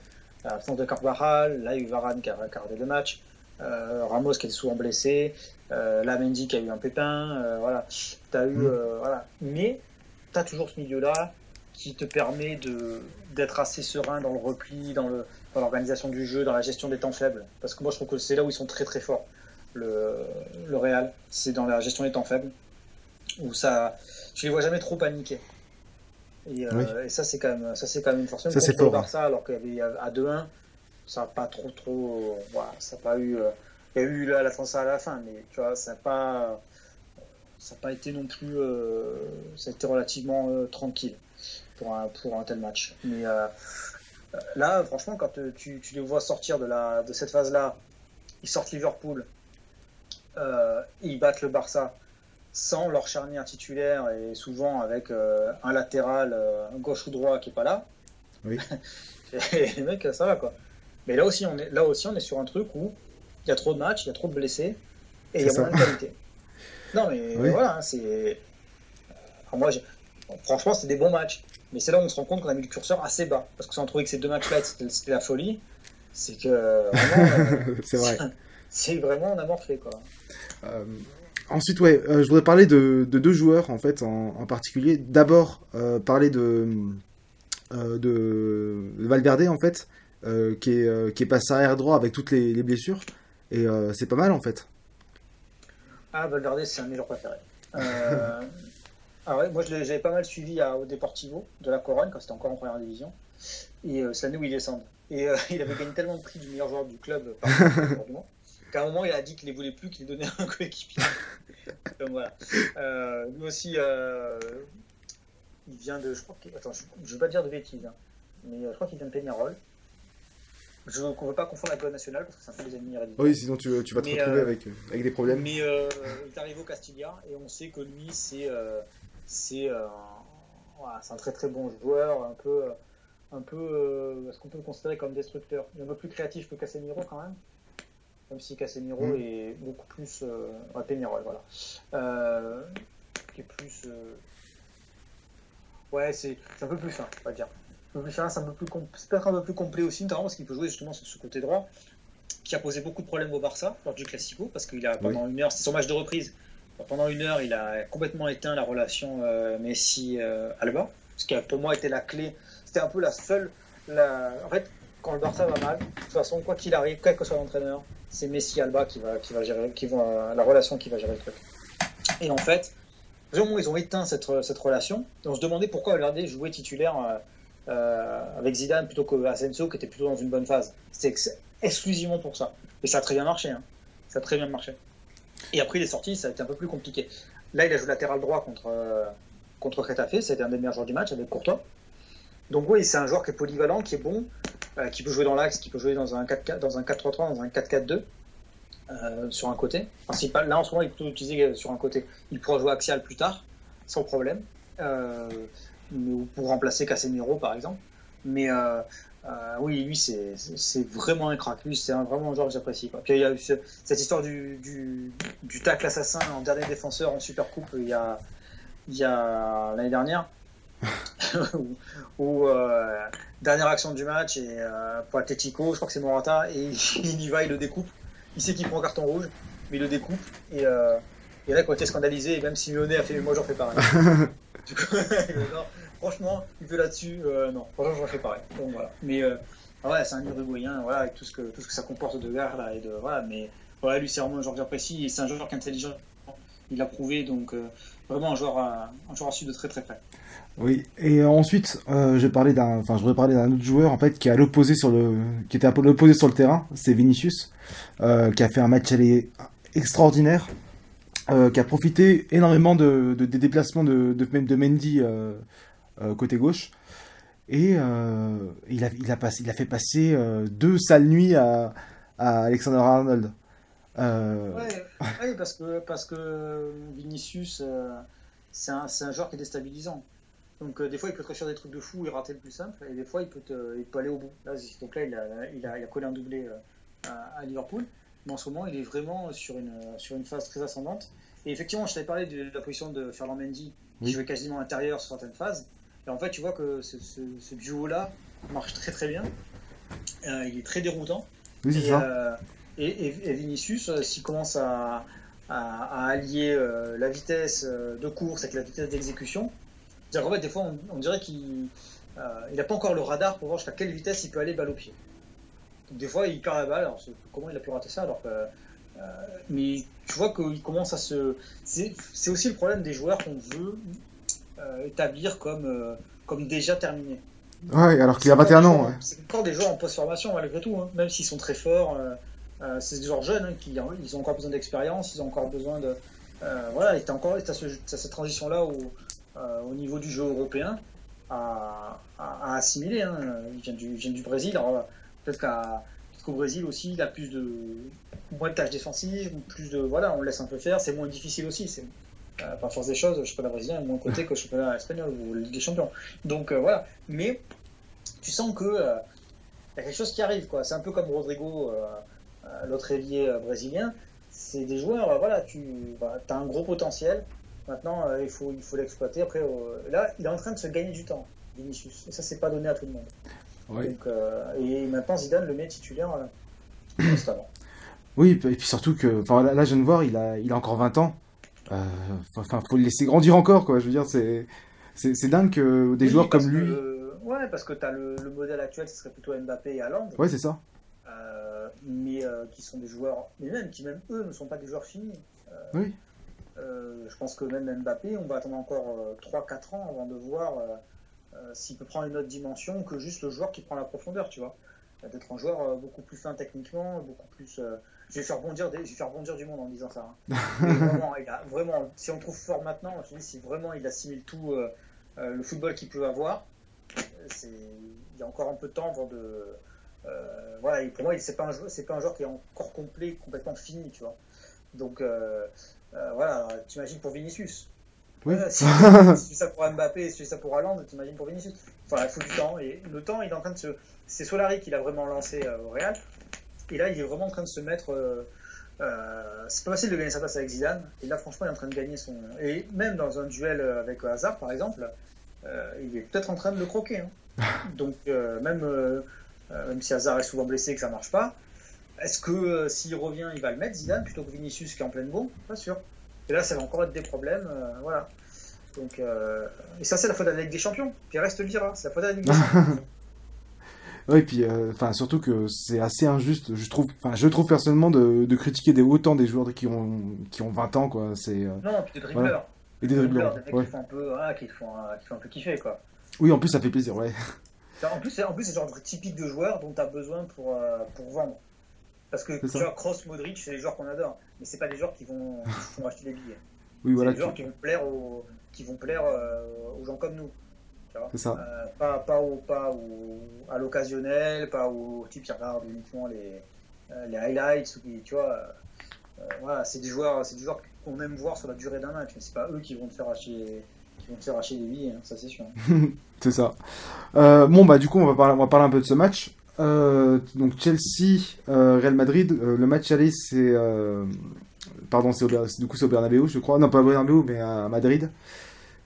l'absence de Carvajal, là il y a eu Varane qui a regardé le match, euh, Ramos qui était souvent blessé, euh, là Mendy qui a eu un pépin, euh, voilà. T'as eu, euh, voilà. Mais tu as toujours ce milieu-là qui te permet de d'être assez serein dans le repli, dans le dans l'organisation du jeu, dans la gestion des temps faibles. Parce que moi je trouve que c'est là où ils sont très très forts. Le, le Real, c'est dans la gestion des temps faibles où ça, je les vois jamais trop paniquer. Et, euh, Oui. et ça c'est quand même ça c'est quand même une force. Même Ça, c'est fort, hein. Barça alors qu'il y avait à 2-1, ça n'a pas trop trop, voilà, ça n'a pas eu, euh, il y a eu la, la France à la fin, mais tu vois ça n'a pas ça n'a pas été non plus. euh, ça a été relativement euh, tranquille pour un, pour un tel match. Mais là, franchement, quand tu, tu les vois sortir de, la, de cette phase-là, ils sortent Liverpool, ils battent le Barça sans leur charnière titulaire et souvent avec euh, un latéral, euh, gauche ou droit qui est pas là. Oui. et les mecs, ça va quoi. Mais là aussi, on est, là aussi, on est sur un truc où il y a trop de matchs, il y a trop de blessés et il y a C'est moins ça. de qualité. Non, mais Oui. voilà, hein, c'est. Moi, bon, franchement, c'est des bons matchs. Mais c'est là où on se rend compte qu'on a mis le curseur assez bas. Parce que si on trouvait que ces deux matchs-là, c'était la folie, c'est que euh, vraiment, euh, c'est vrai. c'est vraiment on a morflé quoi. Euh, ensuite, ouais, euh, je voudrais parler de, de deux joueurs en fait en, en particulier. D'abord, euh, parler de, de de Valverde en fait, qui est qui est passé arrière droit avec toutes les, les blessures et c'est pas mal en fait. Ah, Valverde, c'est un de mes joueurs préférés. Euh, ah ouais, moi, j'avais pas mal suivi à, au Deportivo de la Corogne quand c'était encore en première division. Et euh, c'est l'année où il descend. Et euh, il avait gagné tellement de prix du meilleur joueur du club par qu'à un moment, il a dit qu'il ne les voulait plus, qu'il les donnait à un coéquipier. Donc voilà. Euh, lui aussi, euh, il vient de. Je crois que, attends, je ne veux pas dire de bêtises, hein, mais euh, je crois qu'il vient de Peñarol. Je ne veux pas confondre avec le national parce que c'est un peu des ennemis héréditaires. Oui, sinon tu, tu vas te Mais, retrouver euh, avec, euh, avec des problèmes. Mais euh, il est arrivé au Castilla et on sait que lui, c'est euh, c'est euh, voilà, c'est un très très bon joueur, un peu, euh, un peu euh, est-ce qu'on peut le considérer comme destructeur Il est un peu plus créatif que Casemiro quand même, même si Casemiro Mm. est beaucoup plus. Euh, ouais, voilà. Euh, qui est plus. euh, ouais, c'est un peu plus fin, on va dire. Un peu plus fin, c'est un peu plus c'est peut-être un peu plus complet aussi, notamment parce qu'il peut jouer justement sur ce côté droit qui a posé beaucoup de problèmes au Barça lors du Classico, parce qu'il a pendant une heure, c'est son match de reprise, pendant une heure, il a complètement éteint la relation euh, Messi-Alba, ce qui a pour moi été la clé. C'était un peu la seule. La... En fait, quand le Barça va mal, de toute façon, quoi qu'il arrive, quel que soit l'entraîneur, c'est Messi-Alba qui va, qui va gérer, va, la relation qui va gérer le truc. Et en fait, vraiment, ils ont éteint cette, cette relation, on se demandait pourquoi Valverde jouait titulaire euh, euh, avec Zidane plutôt que Asensio, qui était plutôt dans une bonne phase. C'était ex- exclusivement pour ça. Et ça a très bien marché. hein. Ça a très bien marché. Et après, il est sorti, ça a été un peu plus compliqué. Là, il a joué latéral droit contre, euh, contre c'était un des meilleurs joueurs du match avec Courtois. Donc oui, c'est un joueur qui est polyvalent, qui est bon, euh, qui peut jouer dans l'axe, qui peut jouer dans un 4 dans un 4-3-3, dans un 4-4-2, euh, sur un côté. Là, en ce moment, il est plutôt utilisé euh, sur un côté. Il pourra jouer axial plus tard, sans problème, euh, ou pour remplacer Casemiro, par exemple. Mais euh, euh, oui, lui, c'est vraiment un crack. Lui, c'est vraiment un joueur que j'apprécie. Puis il y a eu ce- cette histoire du, du, du tacle assassin en dernier défenseur en Super Coupe il y a l'année dernière. Où, euh, dernière action du match et euh, pour Atletico, je crois que c'est Morata, et il y va, il le découpe. Il sait qu'il prend un carton rouge, mais il le découpe. Et, euh, et là, quand il était scandalisé, et même Simeone a fait Moi, j'en fais pareil. Du coup, non, franchement, il fait là-dessus, non, franchement, j'en fais pareil. Donc, voilà. Mais ouais, c'est un uruguayen, voilà, avec tout ce que, tout ce que ça comporte de gare, là, et de, voilà, mais voilà, lui, c'est vraiment un joueur que j'apprécie, et c'est un joueur qui est intelligent. il l'a prouvé, donc vraiment un joueur, à, un joueur à suivre de très très près. Oui, et ensuite, je vais parler d'un, enfin, je voudrais parler d'un autre joueur en fait qui l'opposé sur le, qui était à l'opposé sur le terrain, c'est Vinicius, qui a fait un match extraordinaire, qui a profité énormément de, des déplacements de, de, de Mendy côté gauche, et il a, il a passé, il a fait passer deux sales nuits à, à Alexander Arnold. Euh... Ouais, parce que, parce que Vinicius, euh, c'est un, un, joueur qui est déstabilisant. Donc euh, des fois il peut te faire des trucs de fou et rater le plus simple, et des fois il peut, te, il peut aller au bout. Là, donc là il a, il a, il a collé un doublé euh, à, à, Liverpool, mais en ce moment il est vraiment sur une, sur une phase très ascendante. Et effectivement, je t'avais parlé de, la position de Ferland Mendy, qui oui. jouait quasiment intérieur sur certaines phases. Et en fait, tu vois que ce, ce, ce duo-là marche très très bien. il est très déroutant. Oui, c'est ça. Euh, et, et, Vinicius, euh, s'il commence à, à, à allier euh, la vitesse de course avec la vitesse d'exécution, en fait, des fois, on, on dirait qu'il n'a pas encore le radar pour voir jusqu'à quelle vitesse il peut aller balle au pied. Donc, des fois, il perd la balle. Alors, comment il a pu rater ça alors que, mais tu vois qu'il commence à se. C'est aussi le problème des joueurs qu'on veut établir comme, comme déjà terminés. Ouais, alors qu'il a 21 ans. Ouais. C'est encore des joueurs en post-formation malgré tout, hein. même s'ils sont très forts. Euh, euh, c'est des joueurs jeunes hein, qui ils ont encore besoin d'expérience, ils ont encore besoin de. Euh, voilà, et t'as encore as ce, as cette transition-là au, euh, au, niveau du jeu européen à, à, à assimiler. Hein. Il, vient du, il vient du Brésil, alors peut-être qu'au Brésil aussi, il a plus de moins de tâches défensives, plus de voilà, on laisse un peu faire, c'est moins difficile aussi. C'est euh, par force des choses, le championnat brésilien est moins côté que le championnat espagnol ou Ligue des Champions. Donc euh, voilà, mais tu sens que euh, y a quelque chose qui arrive, quoi. C'est un peu comme Rodrigo, l'autre ailier brésilien. C'est des joueurs, voilà, tu bah, as un gros potentiel. Maintenant, il faut il faut l'exploiter. Après, là, il est en train de se gagner du temps, Vinicius. Et ça, c'est pas donné à tout le monde. Oui. Donc, et maintenant, Zidane le met titulaire constamment. Oui, et puis surtout que, enfin là, je viens de voir, il a, il a encore 20 ans. Enfin, euh, faut le laisser grandir encore, quoi. Je veux dire, c'est, c'est, c'est dingue que des oui, joueurs comme lui. Que, ouais, parce que tu as le, le, modèle actuel, ce serait plutôt Mbappé et Haaland. Ouais, c'est ça. Euh, mais euh, qui sont des joueurs, mais même qui même eux ne sont pas des joueurs finis. Euh, oui. je pense que même Mbappé, on va attendre encore 3-4 ans avant de voir s'il peut prendre une autre dimension que juste le joueur qui prend la profondeur, tu vois. D'être un joueur beaucoup plus fin techniquement, beaucoup plus je vais faire bondir, des, je vais faire bondir du monde en disant ça. Hein. vraiment, il a, vraiment, si on le trouve fort maintenant, je dis, si vraiment il assimile tout le football qu'il peut avoir, c'est, il y a encore un peu de temps avant de. Euh, voilà, et pour moi, c'est pas un joueur, c'est pas un joueur qui est encore complet, complètement fini, tu vois. Donc euh, euh, voilà, t'imagines pour Vinicius. Oui. si, si tu ça pour Mbappé, si tu ça pour Haaland, t'imagines pour Vinicius. Enfin, il faut du temps et le temps, il est en train de se. C'est Solari qui l'a vraiment lancé au Real. Et là, il est vraiment en train de se mettre. Euh, euh, c'est pas facile de gagner sa place avec Zidane. Et là, franchement, il est en train de gagner son. Et même dans un duel avec Hazard, par exemple, euh, il est peut-être en train de le croquer. Hein. Donc, euh, même, euh, même si Hazard est souvent blessé et que ça marche pas, est-ce que s'il revient, il va le mettre, Zidane, plutôt que Vinicius qui est en pleine bourre Pas sûr. Et là, ça va encore être des problèmes. voilà. Donc, et ça, c'est la faute de la Ligue des Champions. Puis reste le dira, c'est la faute de la Ligue des Champions. Oui, et puis, enfin, euh, surtout que c'est assez injuste, je trouve, enfin, je trouve personnellement de, de, critiquer des, autant des joueurs qui ont, qui ont 20 ans, quoi. C'est, euh, non, puis des dribbleurs. Voilà. Et des dribbleurs. Des mecs ouais. qui font un peu, ah, qui font, qui font un peu kiffer, quoi. Oui, en plus, ça fait plaisir, ouais. En plus, c'est, c'est genre typique de joueur dont tu as besoin pour, euh, pour vendre. Parce que, tu vois, Kroos, Modric, c'est des joueurs qu'on adore. Mais c'est pas des joueurs qui vont, qui vont acheter des billets. Oui, voilà. C'est des joueurs qui vont plaire aux, qui vont plaire, euh, aux gens comme nous. C'est ça. Euh, pas, pas, au, pas au, à l'occasionnel, pas au type qui regarde uniquement les, les highlights, ou qui, tu vois. Voilà, c'est des joueurs, c'est des joueurs qu'on aime voir sur la durée d'un match, mais c'est pas eux qui vont te faire acheter, vont faire acheter des billets, hein, ça c'est sûr. c'est ça. Euh, bon bah du coup on va parler, on va parler un peu de ce match. Euh, donc Chelsea, Real Madrid, le match aller c'est, pardon c'est du coup c'est au Bernabeu je crois, non pas au Bernabeu mais à Madrid.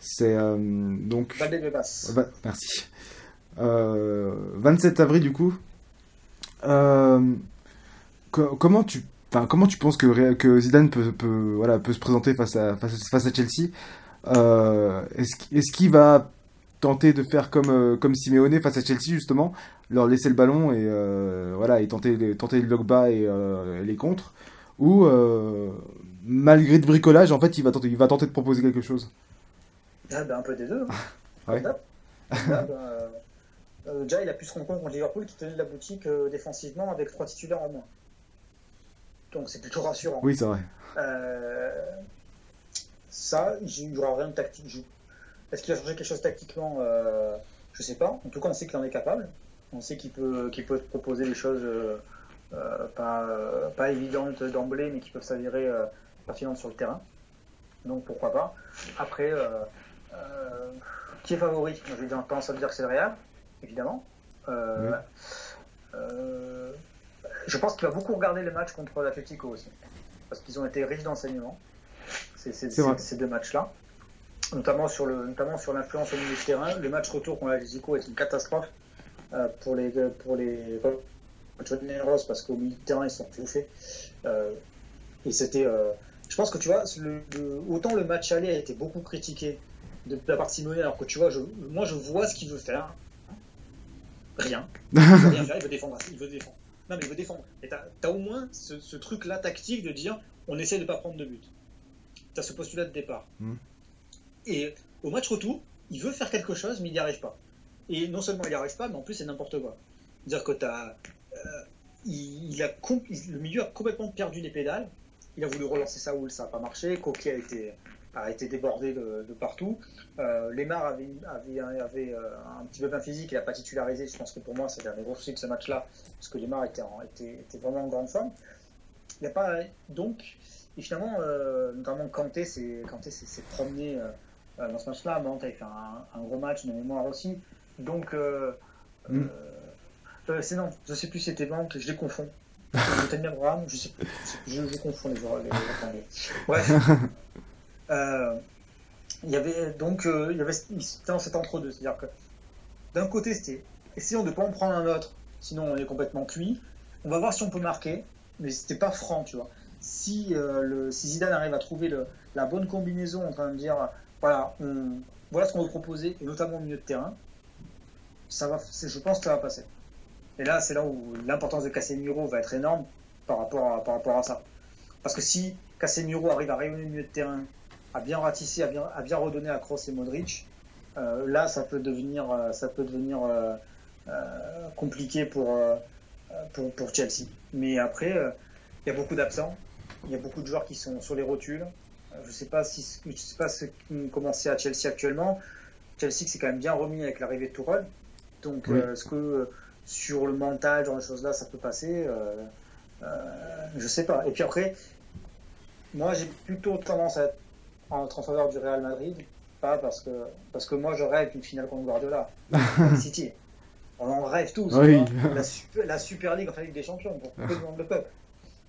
C'est euh, donc. Va, merci. Euh, 27 avril du coup. Euh, comment tu, enfin comment tu penses que, que Zidane peut, peut, voilà, peut se présenter face à, face, face à Chelsea? Euh, Est-ce est qu'il va tenter de faire comme, euh, comme Simeone face à Chelsea justement, leur laisser le ballon et voilà et tenter tenter le bloc bas et les contres, ou malgré le bricolage, en fait, il va tenter, il va tenter de proposer quelque chose? Ah, ben, Un peu des deux. ouais. Ben, déjà, il a pu se rendre compte contre Liverpool qui tenait la boutique défensivement avec trois titulaires en moins. Donc c'est plutôt rassurant. Oui, c'est vrai. Ça, il n'y aura rien de tactique. Est-ce qu'il a changé quelque chose tactiquement euh, Je sais pas. En tout cas, on sait qu'il en est capable. On sait qu'il peut, qu'il peut proposer des choses euh, euh, pas, pas évidentes d'emblée, mais qui peuvent s'avérer pertinentes sur le terrain. Donc pourquoi pas. Après, qui est favori? Moi, J'ai tendance à dire que c'est le Real, évidemment. je pense qu'il va beaucoup regarder les matchs contre l'Atletico aussi. Parce qu'ils ont été riches d'enseignements, ces, ces deux matchs-là notamment sur le notamment sur l'influence au milieu de terrain. Le match retour contre l'Atlético est une catastrophe euh, pour les pour les parce qu'au milieu de terrain ils sont bouffés. Euh, et c'était, euh, je pense que tu vois, le, autant le match aller a été beaucoup critiqué de, la part de Simone, alors que tu vois, je, moi je vois ce qu'il veut faire. Rien. Il veut rien faire, il veut défendre. Il veut défendre. Non, mais il veut défendre. Et t'as as au moins ce, truc-là tactique de dire on essaie de ne pas prendre de but. T'as ce postulat de départ. Hmm. Et au match retour, il veut faire quelque chose, mais il n'y arrive pas. Et non seulement il n'y arrive pas, mais en plus c'est n'importe quoi. C'est-à-dire que as, euh, il, a le milieu a complètement perdu les pédales. Il a voulu relancer Saoul, ça n'a pas marché. Coquet a été, a été débordé de, partout. Euh, Lemar avait, avait, euh, un petit peu bien physique, il n'a pas titularisé. Je pense que pour moi, c'est un des gros soucis de ce match-là, parce que Lemar était, était, était, vraiment en grande forme. Il a pas, donc, et finalement, euh, notamment Kanté s'est promené euh, dans ce match-là. Mount a fait un, gros match de mémoire aussi. Donc, euh, mm. euh, c'est non, je sais plus si c'était Mount, je les confonds. C'était bien je sais plus. Je, je confonds les joueurs. Les, Bref. il y avait donc, il y avait, c'était entre-deux. C'est-à-dire que d'un côté, c'était essayons de ne pas en prendre un autre, sinon on est complètement cuit. On va voir si on peut marquer, mais c'était pas franc, tu vois. Si, le, si Zidane arrive à trouver la bonne combinaison en train de dire voilà, voilà ce qu'on veut proposer, et notamment au milieu de terrain, ça va, je pense que ça va passer. Et là, c'est là où l'importance de Casemiro va être énorme par rapport à, ça. Parce que si Casemiro arrive à rayonner au milieu de terrain, à bien ratisser, à bien, redonner à Kroos et Modric, euh, là, ça peut devenir, euh, ça peut devenir euh, compliqué pour, Chelsea. Mais après, il y a beaucoup d'absents, il y a beaucoup de joueurs qui sont sur les rotules. Je ne sais pas si je sais pas ce qui commençait à Chelsea actuellement. Chelsea s'est quand même bien remis avec l'arrivée de Tourelle. Donc euh, est-ce que euh, sur le mental, genre de choses là, ça peut passer euh, euh, Je sais pas. Et puis après, moi j'ai plutôt tendance à être en faveur du Real Madrid, pas parce que parce que moi je rêve d'une finale contre Guardiola, City. On en rêve tous. La, super, la, Super League, enfin Ligue des Champions, pour tout le monde le peuple.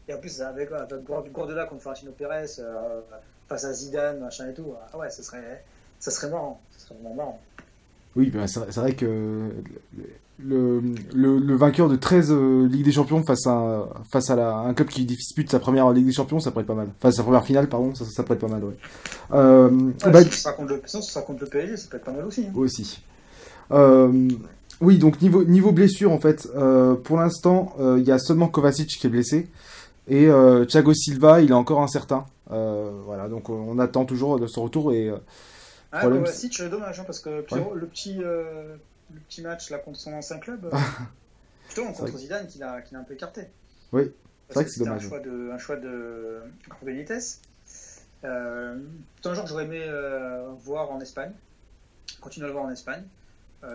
Et en plus, avec, avec Guardiola contre Florentino Pérez, face à Zidane, machin et tout. Ah ouais, ça serait, ça serait marrant. Ça serait vraiment marrant. Oui, ben c'est vrai que le, le, le, vainqueur de 13 euh, Ligue des Champions face à, face à la, un club qui dispute sa première Ligue des Champions, ça pourrait être pas mal. Enfin, sa première finale, pardon, ça, ça pourrait être pas mal, ouais. Euh, bah, si ça compte le, ça compte le PSG, ça peut être pas mal aussi. Hein. Aussi. Euh, oui, donc niveau, niveau blessure, en fait, euh, pour l'instant, il y a seulement Kovacic qui est blessé. Et Thiago Silva, il est encore incertain. Euh, voilà, donc on attend toujours de son retour. Et, euh, ah, problème, bah, c'est dommage, hein, parce que le, petit, euh, le petit match là, contre son ancien club, plutôt contre Zidane qui l'a un peu écarté. Oui, c'est vrai que c'est dommage. Un choix de, un choix de Benitez. Euh, un jour j'aurais aimé voir en Espagne, continuer à le voir en Espagne,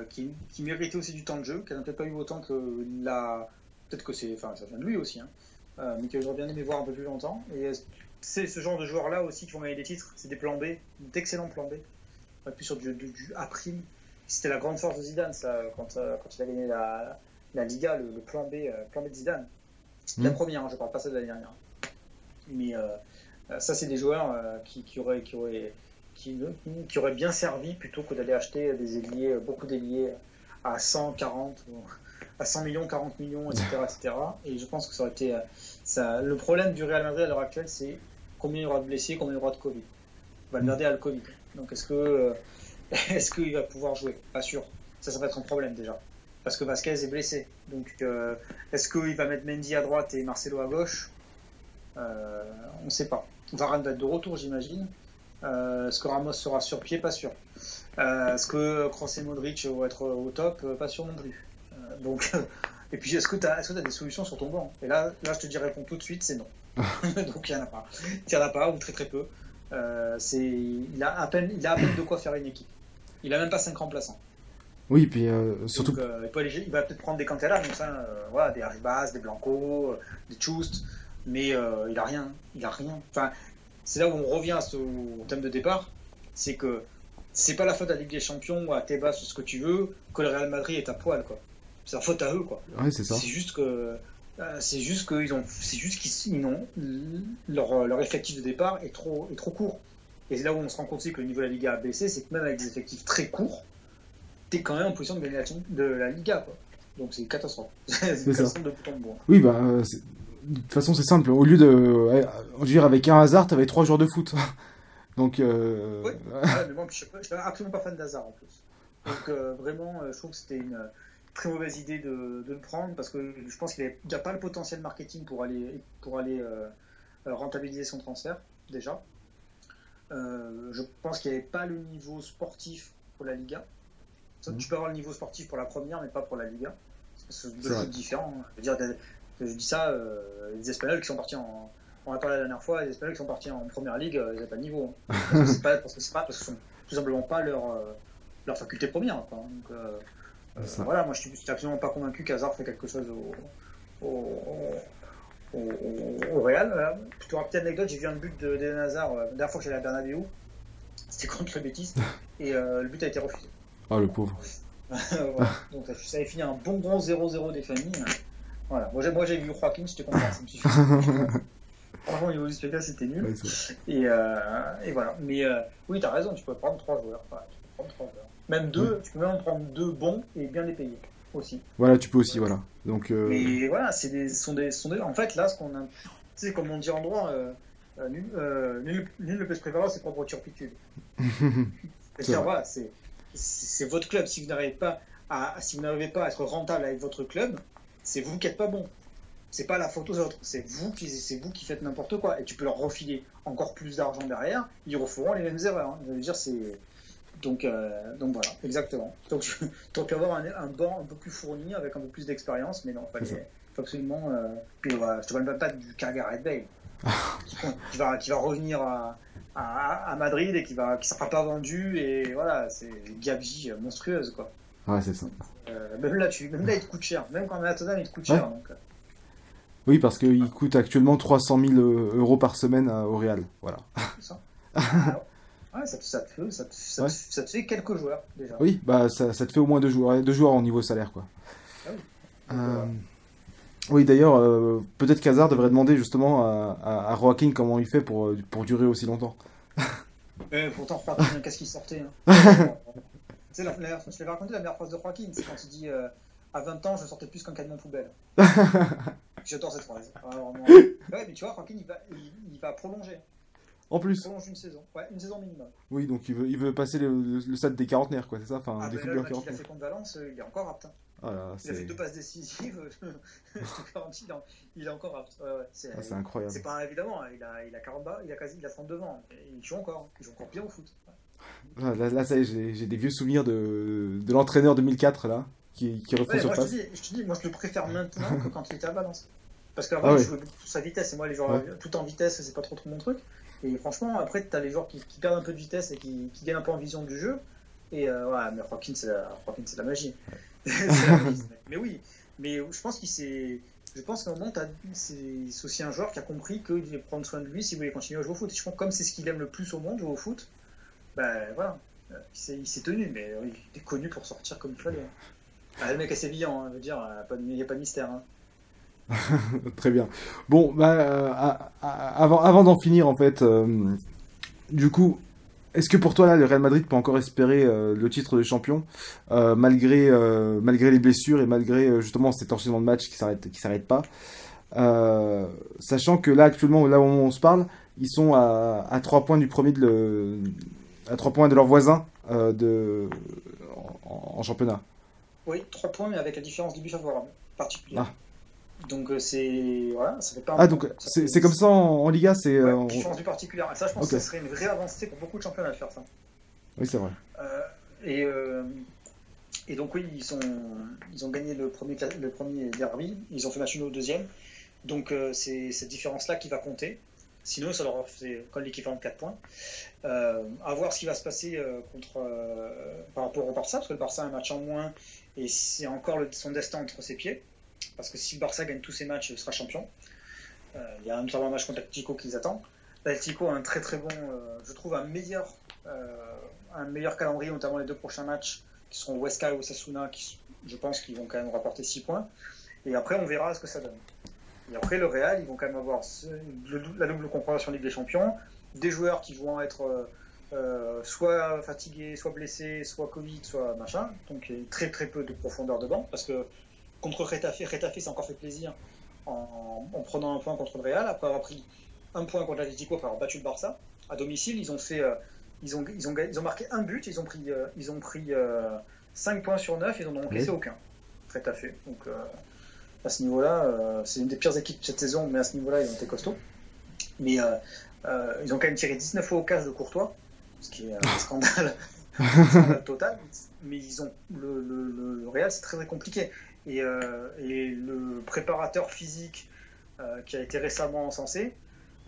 qui, qui, méritait aussi du temps de jeu, qui n'a peut-être pas eu autant que la. Peut-être que c'est. Enfin, ça vient de lui aussi, hein, mais que j'aurais bien aimé voir un peu plus longtemps. Et c'est ce genre de joueurs-là aussi qui vont gagner des titres. C'est des plans B, d'excellents plans B. Pas plus sur du, du, A prime. C'était la grande force de Zidane, ça, quand, euh, quand il a gagné la, la Liga, le, plan, B, euh, plan B de Zidane. La mmh. première, hein, je parle pas ça de l'année dernière. Mais euh, ça, c'est des joueurs qui, qui, auraient, qui, auraient, qui, qui, auraient bien servi plutôt que d'aller acheter des ailiers, beaucoup d'ailiers à 140 à 100 millions, 40 millions, etc., etc. Et je pense que ça aurait été. Ça, le problème du Real Madrid à l'heure actuelle, c'est combien il y aura de blessés, combien il y aura de Covid. Valverde a le Covid. Donc est-ce que euh, est-ce qu'il va pouvoir jouer? Pas sûr. Ça, ça va être un problème déjà. Parce que Vasquez est blessé. Donc euh, est-ce qu'il va mettre Mendy à droite et Marcelo à gauche? Euh, on ne sait pas. Varane va être de retour, j'imagine. Euh, est-ce que Ramos sera sur pied? Pas sûr. Euh, est-ce que Kroos et Modric vont être au top? Pas sûr non plus. Donc, et puis, est-ce que tu as, est as, des solutions sur ton banc? Et là, là, je te dis réponds tout de suite, c'est non. donc, il n'y en a pas. Il n'y en a pas, ou très très peu. c'est, il, a à peine, il a à peine de quoi faire une équipe. Il a même pas 5 remplaçants. Oui, puis surtout. Donc, il, il, va peut-être prendre des Cantella, ça, voilà, des Arribas, des Blanco, des Chust mais euh, il a rien. Il a rien. Enfin, c'est là où on revient au thème de départ, c'est que c'est pas la faute à la Ligue des Champions ou à Tebas ou ce que tu veux que le Real Madrid est à poil, quoi. C'est la faute à eux, quoi. Ouais, c'est ça. C'est juste que euh, c'est juste qu'ils ont, c'est juste qu'ils ont leur, leur effectif de départ est trop est trop court. Et c'est là où on se rend compte que le niveau de la Liga a baissé, c'est que même avec des effectifs très courts, t'es quand même en position de gagner la, de la Liga, quoi. Donc c'est une catastrophe. c'est une catastrophe de bout en bout. Oui, bah, de toute façon, c'est simple. Au lieu de. je dire, avec un hasard, t'avais trois joueurs de foot. Donc. Euh... Oui, mais bon, je suis absolument pas fan d'hasard en plus. Donc, euh, vraiment, euh, je trouve que c'était une très mauvaise idée de, de, le prendre parce que je pense qu'il n'y a pas le potentiel marketing pour aller, pour aller euh, rentabiliser son transfert, déjà. je pense qu'il n'y avait pas le niveau sportif pour la Liga. Mmh. Tu peux avoir le niveau sportif pour la première, mais pas pour la Liga. C'est deux choses différentes. Hein. Je veux dire, je dis ça, euh, les Espagnols qui sont partis en. On a parlé la dernière fois, les Espagnols qui sont partis en première ligue, euh, ils n'ont pas de niveau. Hein. c'est pas parce que c'est pas parce que ce sont tout simplement pas leur, euh, leur faculté première. Quoi. Donc, voilà, moi je suis, absolument pas convaincu qu'Hazard fait quelque chose au, au, au, au Real. Plutôt une petite anecdote, j'ai vu un but de d'Eden Hazard la dernière fois que j'allais à Bernabeu. C'était contre le Betis et le but a été refusé. Ah, le pauvre. voilà. Donc ça avait fini un bon grand 0-0 des familles. Voilà. Moi, j'ai vu Joaquin, j'étais content, ça me suffit. Franchement, au niveau du spectacle, c'était nul. et, euh, et, voilà. Mais euh, oui, tu as raison, tu peux prendre trois joueurs. Enfin, tu peux prendre trois joueurs. Même deux, tu peux même prendre deux bons et bien les payer aussi. Voilà, tu peux aussi, voilà. Donc, euh... Mais voilà, c'est des, sont des, sont des. En fait, là, ce qu'on a. Tu sais, comme on dit en droit, euh, euh, nul, nul, nul, ne peut se à ses propres turpitudes. C'est-à-dire, voilà, c'est votre club. Si vous n'arrivez pas à, si vous n'arrivez pas à être rentable avec votre club, c'est vous qui n'êtes pas bon. C'est pas la faute aux autres, c'est vous qui c'est vous qui faites n'importe quoi et tu peux leur refiler encore plus d'argent derrière, ils referont les mêmes erreurs. Hein. Je veux dire c'est donc euh, donc voilà exactement. Donc tu peux avoir un, banc un peu plus fourni avec un peu plus d'expérience, mais non, il faut absolument. Euh... Puis, voilà, je te parle pas du Red Bay qui, va qui va revenir à, à, Madrid et qui va qui sera pas vendu et voilà c'est gabegie monstrueuse quoi. Ouais c'est ça. Euh, même, là, tu, même là, il te coûte cher. Même quand on est à Tottenham, il te coûte cher. Donc... Euh. Oui, parce qu'il coûte actuellement 300 000 euh, euros par semaine au Real. Voilà. Ça. Ah, ouais, ça, ça, te fait, ça, ça, ça, te fait quelques joueurs déjà. Oui, bah, ça, ça te fait au moins deux joueurs, deux joueurs au niveau salaire. Quoi. Ah oui. Euh... Oui, d'ailleurs, euh, peut-être qu'Hazard devrait demander justement à, à, à, Joaquin comment il fait pour, pour durer aussi longtemps. euh, pourtant, Joaquin, qu'est-ce qu'il sortait hein. Tu sais, la, la, je l'avais raconté la meilleure phrase de Joaquin, c'est quand il dit euh, À 20 ans, je sortais plus qu'un camion poubelle. J'adore cette phrase. ouais, mais tu vois, Joaquin, il va, il, il va prolonger. En plus. Il prolonge une saison. Ouais, une saison minimum. Oui, donc il veut, il veut passer le, le, stade des quarantenaires, quoi, c'est ça enfin, ah, des ben, footballeurs quarantenaires. Il a fait contre Valence, il est encore apte. Hein. Ah là, il a fait deux passes décisives, je te garantis, il est encore apte. Ouais, ouais, c'est ah, incroyable. C'est pas évidemment, il a, il a 40 il a quasi il a 32 ans, il joue encore, il joue encore bien au foot. Là, là, ça y est, j'ai des vieux souvenirs de, de l'entraîneur 2004 là, qui, qui refait ouais, surface. Moi, je, te dis, moi je le préfère maintenant que quand il était à Valence. Parce qu'avant, ah, il jouait beaucoup sa vitesse, et moi, les joueurs ouais. tout en vitesse, c'est pas trop, trop mon truc. Et franchement, après, tu as les joueurs qui, perdent un peu de vitesse et qui, gagnent un peu en vision du jeu. Et euh, ouais, mais Joaquin, c'est la, magie. mais oui, mais je pense qu'il s'est. Je pense qu'à un moment, c'est aussi un joueur qui a compris qu'il devait prendre soin de lui s'il voulait continuer à jouer au foot. Et je pense que comme c'est ce qu'il aime le plus au monde, jouer au foot, ben voilà, il s'est tenu, mais il était connu pour sortir comme il fallait. Ah, le mec est sévillant, hein, je dire, il n'y a pas de mystère. Hein. Très bien. Bon, bah, euh, avant, avant d'en finir, en fait, euh, du coup, est-ce que pour toi, là, le Real Madrid peut encore espérer euh, le titre de champion, malgré, malgré les blessures et malgré justement cet enchaînement de matchs qui s'arrête, qui s'arrête pas Sachant que là, actuellement, là où on se parle, ils sont à, à 3 points du premier de le, à 3 points de leur voisin de, en, en, championnat. Oui, 3 points, mais avec la différence du but favorable, particulière. Ah. Donc c'est voilà, ça fait pas. Ah donc c'est comme ça en, Liga, c'est. Ouais, euh, différence du particulier. Ça, je pense que ce serait une vraie avancée pour beaucoup de championnats de faire ça. Oui, c'est vrai. et et donc oui, ils, sont, ils ont gagné le premier, le premier derby, ils ont fait match nul au deuxième. Donc c'est cette différence-là qui va compter. Sinon, ça leur fait comme l'équivalent de 4 points. Euh, à voir ce qui va se passer euh, contre, euh, par rapport au Barça, parce que le Barça a un match en moins et c'est encore son destin entre ses pieds. Parce que si Barça gagne tous ses matchs, il sera champion. il y a notamment un match contre l'Atlético qui les attend. L'Atlético a un très très bon, je trouve, un meilleur, un meilleur calendrier, notamment les deux prochains matchs qui seront Huesca et Osasuna, qui je pense qu'ils vont quand même rapporter 6 points. Et après, on verra ce que ça donne. Et après, le Real, ils vont quand même avoir la double compréhension Ligue des Champions, des joueurs qui vont être euh, euh, soit fatigués, soit blessés, soit Covid, soit machin. Donc il y a très très peu de profondeur de banc, parce que contre Retafe, Retafe s'est encore fait plaisir en, prenant un point contre le Real, après avoir pris un point contre l'Atlético, après avoir battu le Barça. À domicile, ils ont fait... Euh, ils ont, ils, ont, ils ont marqué un but, ils ont pris, ils ont pris 5 points sur 9, ils n'en ont encaissé aucun. Retafe. Donc à ce niveau-là, euh, c'est une des pires équipes cette saison, mais à ce niveau-là, ils ont été costauds. Mais euh, euh, ils ont quand même tiré 19 fois au casse de Courtois, ce qui est un scandale, total. Mais ils ont le, le, Real, c'est très très compliqué. Et, et, le préparateur physique qui a été récemment encensé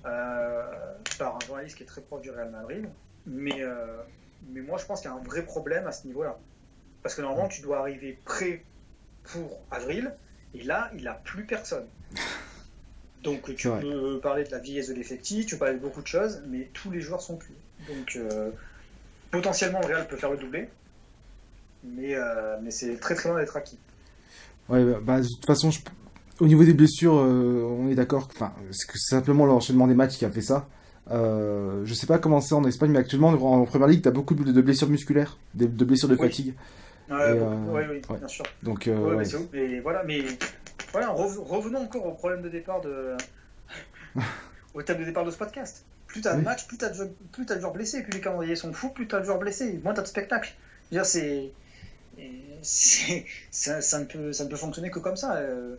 par un journaliste qui est très proche du Real Madrid, mais, mais moi je pense qu'il y a un vrai problème à ce niveau-là. Parce que normalement, tu dois arriver prêt pour avril, et là, il n'a plus personne. Donc tu peux parler de la vieillesse de l'effectif, tu peux parler de beaucoup de choses, mais tous les joueurs sont plus. Donc euh, potentiellement le Real peut faire le doublé, mais, euh, mais c'est très très loin d'être acquis. Ouais, bah, bah, de toute façon, au niveau des blessures, euh, on est d'accord. Enfin, c'est simplement l'enchaînement des matchs qui a fait ça. je sais pas comment c'est en Espagne, mais actuellement en Première Ligue, tu as beaucoup de blessures musculaires, de, blessures de fatigue. Euh, oui, oui, bien sûr. Donc, euh, mais, voilà, mais voilà, revenons encore au problème de départ de. au thème de départ de ce podcast. Plus t'as de matchs, plus t'as de, plus as de joueurs blessés, plus les calendriers sont fous, plus t'as de joueurs blessés, moins t'as de spectacles. c'est. Ça, ça, ne peut, ça ne peut fonctionner que comme ça. Euh,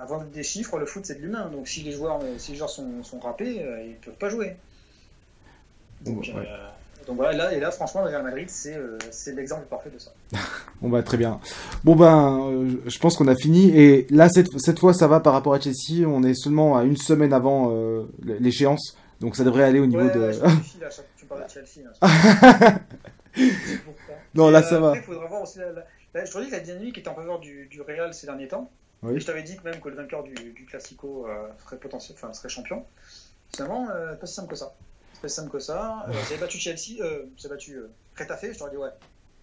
avant des chiffres, le foot c'est de l'humain. Donc si les joueurs, si les joueurs sont, sont râpés, ils ne peuvent pas jouer. Donc, donc voilà, là, et là, franchement, le Real Madrid, euh, c'est l'exemple parfait de ça. bon, bah, très bien. Bon, ben, euh, je pense qu'on a fini. Et là, cette, cette, fois, ça va par rapport à Chelsea. On est seulement à une semaine avant euh, l'échéance. Donc ça devrait aller au niveau ouais, de. Ouais, je là, tu parles de Chelsea. Là, non, là, ça va. Il faudra voir aussi la, je te dis que la dynamique est en faveur du, du Real ces derniers temps. Oui. Et je t'avais dit que même que le vainqueur du, du Classico serait, potentiel, enfin, serait champion. Finalement, pas si simple que ça. C'est simple que ça. Euh, c'est battu Chelsea, euh, battu euh, Retafe, je t'aurais dit ouais.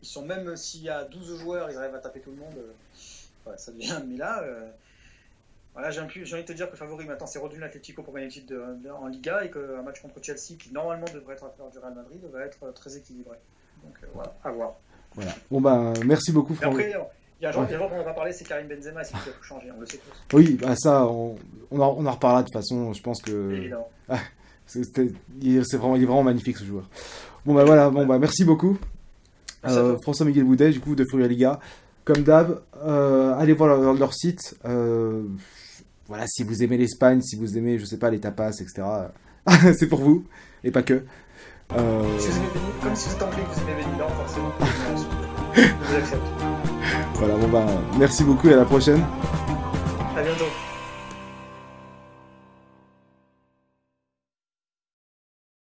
Ils sont même s'il y a 12 joueurs, ils arrivent à taper tout le monde. Euh, ouais, ça devient. Mais là, voilà, j'ai envie de te dire que favori maintenant c'est Rodun Atletico pour gagner le titre en Liga et qu'un match contre Chelsea qui normalement devrait être à faire du Real Madrid va être très équilibré. Donc voilà, à voir. Voilà. Bon bah merci beaucoup Franck. Après, il y a un joueur dont on va parler, c'est Karim Benzema, c'est qui a tout changé, on le sait tous. Oui, bah ça, on, on, en, on en reparlera de toute façon, je pense que. Évidemment. C'est vraiment, il est vraiment magnifique ce joueur. Bon bah voilà, bon bah merci beaucoup. Euh, François Miguel Boudet du coup de Furia Liga. Comme d'hab, euh, allez voir leur, site. Euh, voilà, si vous aimez l'Espagne, si vous aimez, je sais pas, les tapas, etc. c'est pour vous et pas que. Comme si vous êtes anglais, vous aimez forcément. je vous accepte. Voilà, bon bah merci beaucoup et à la prochaine. À bientôt.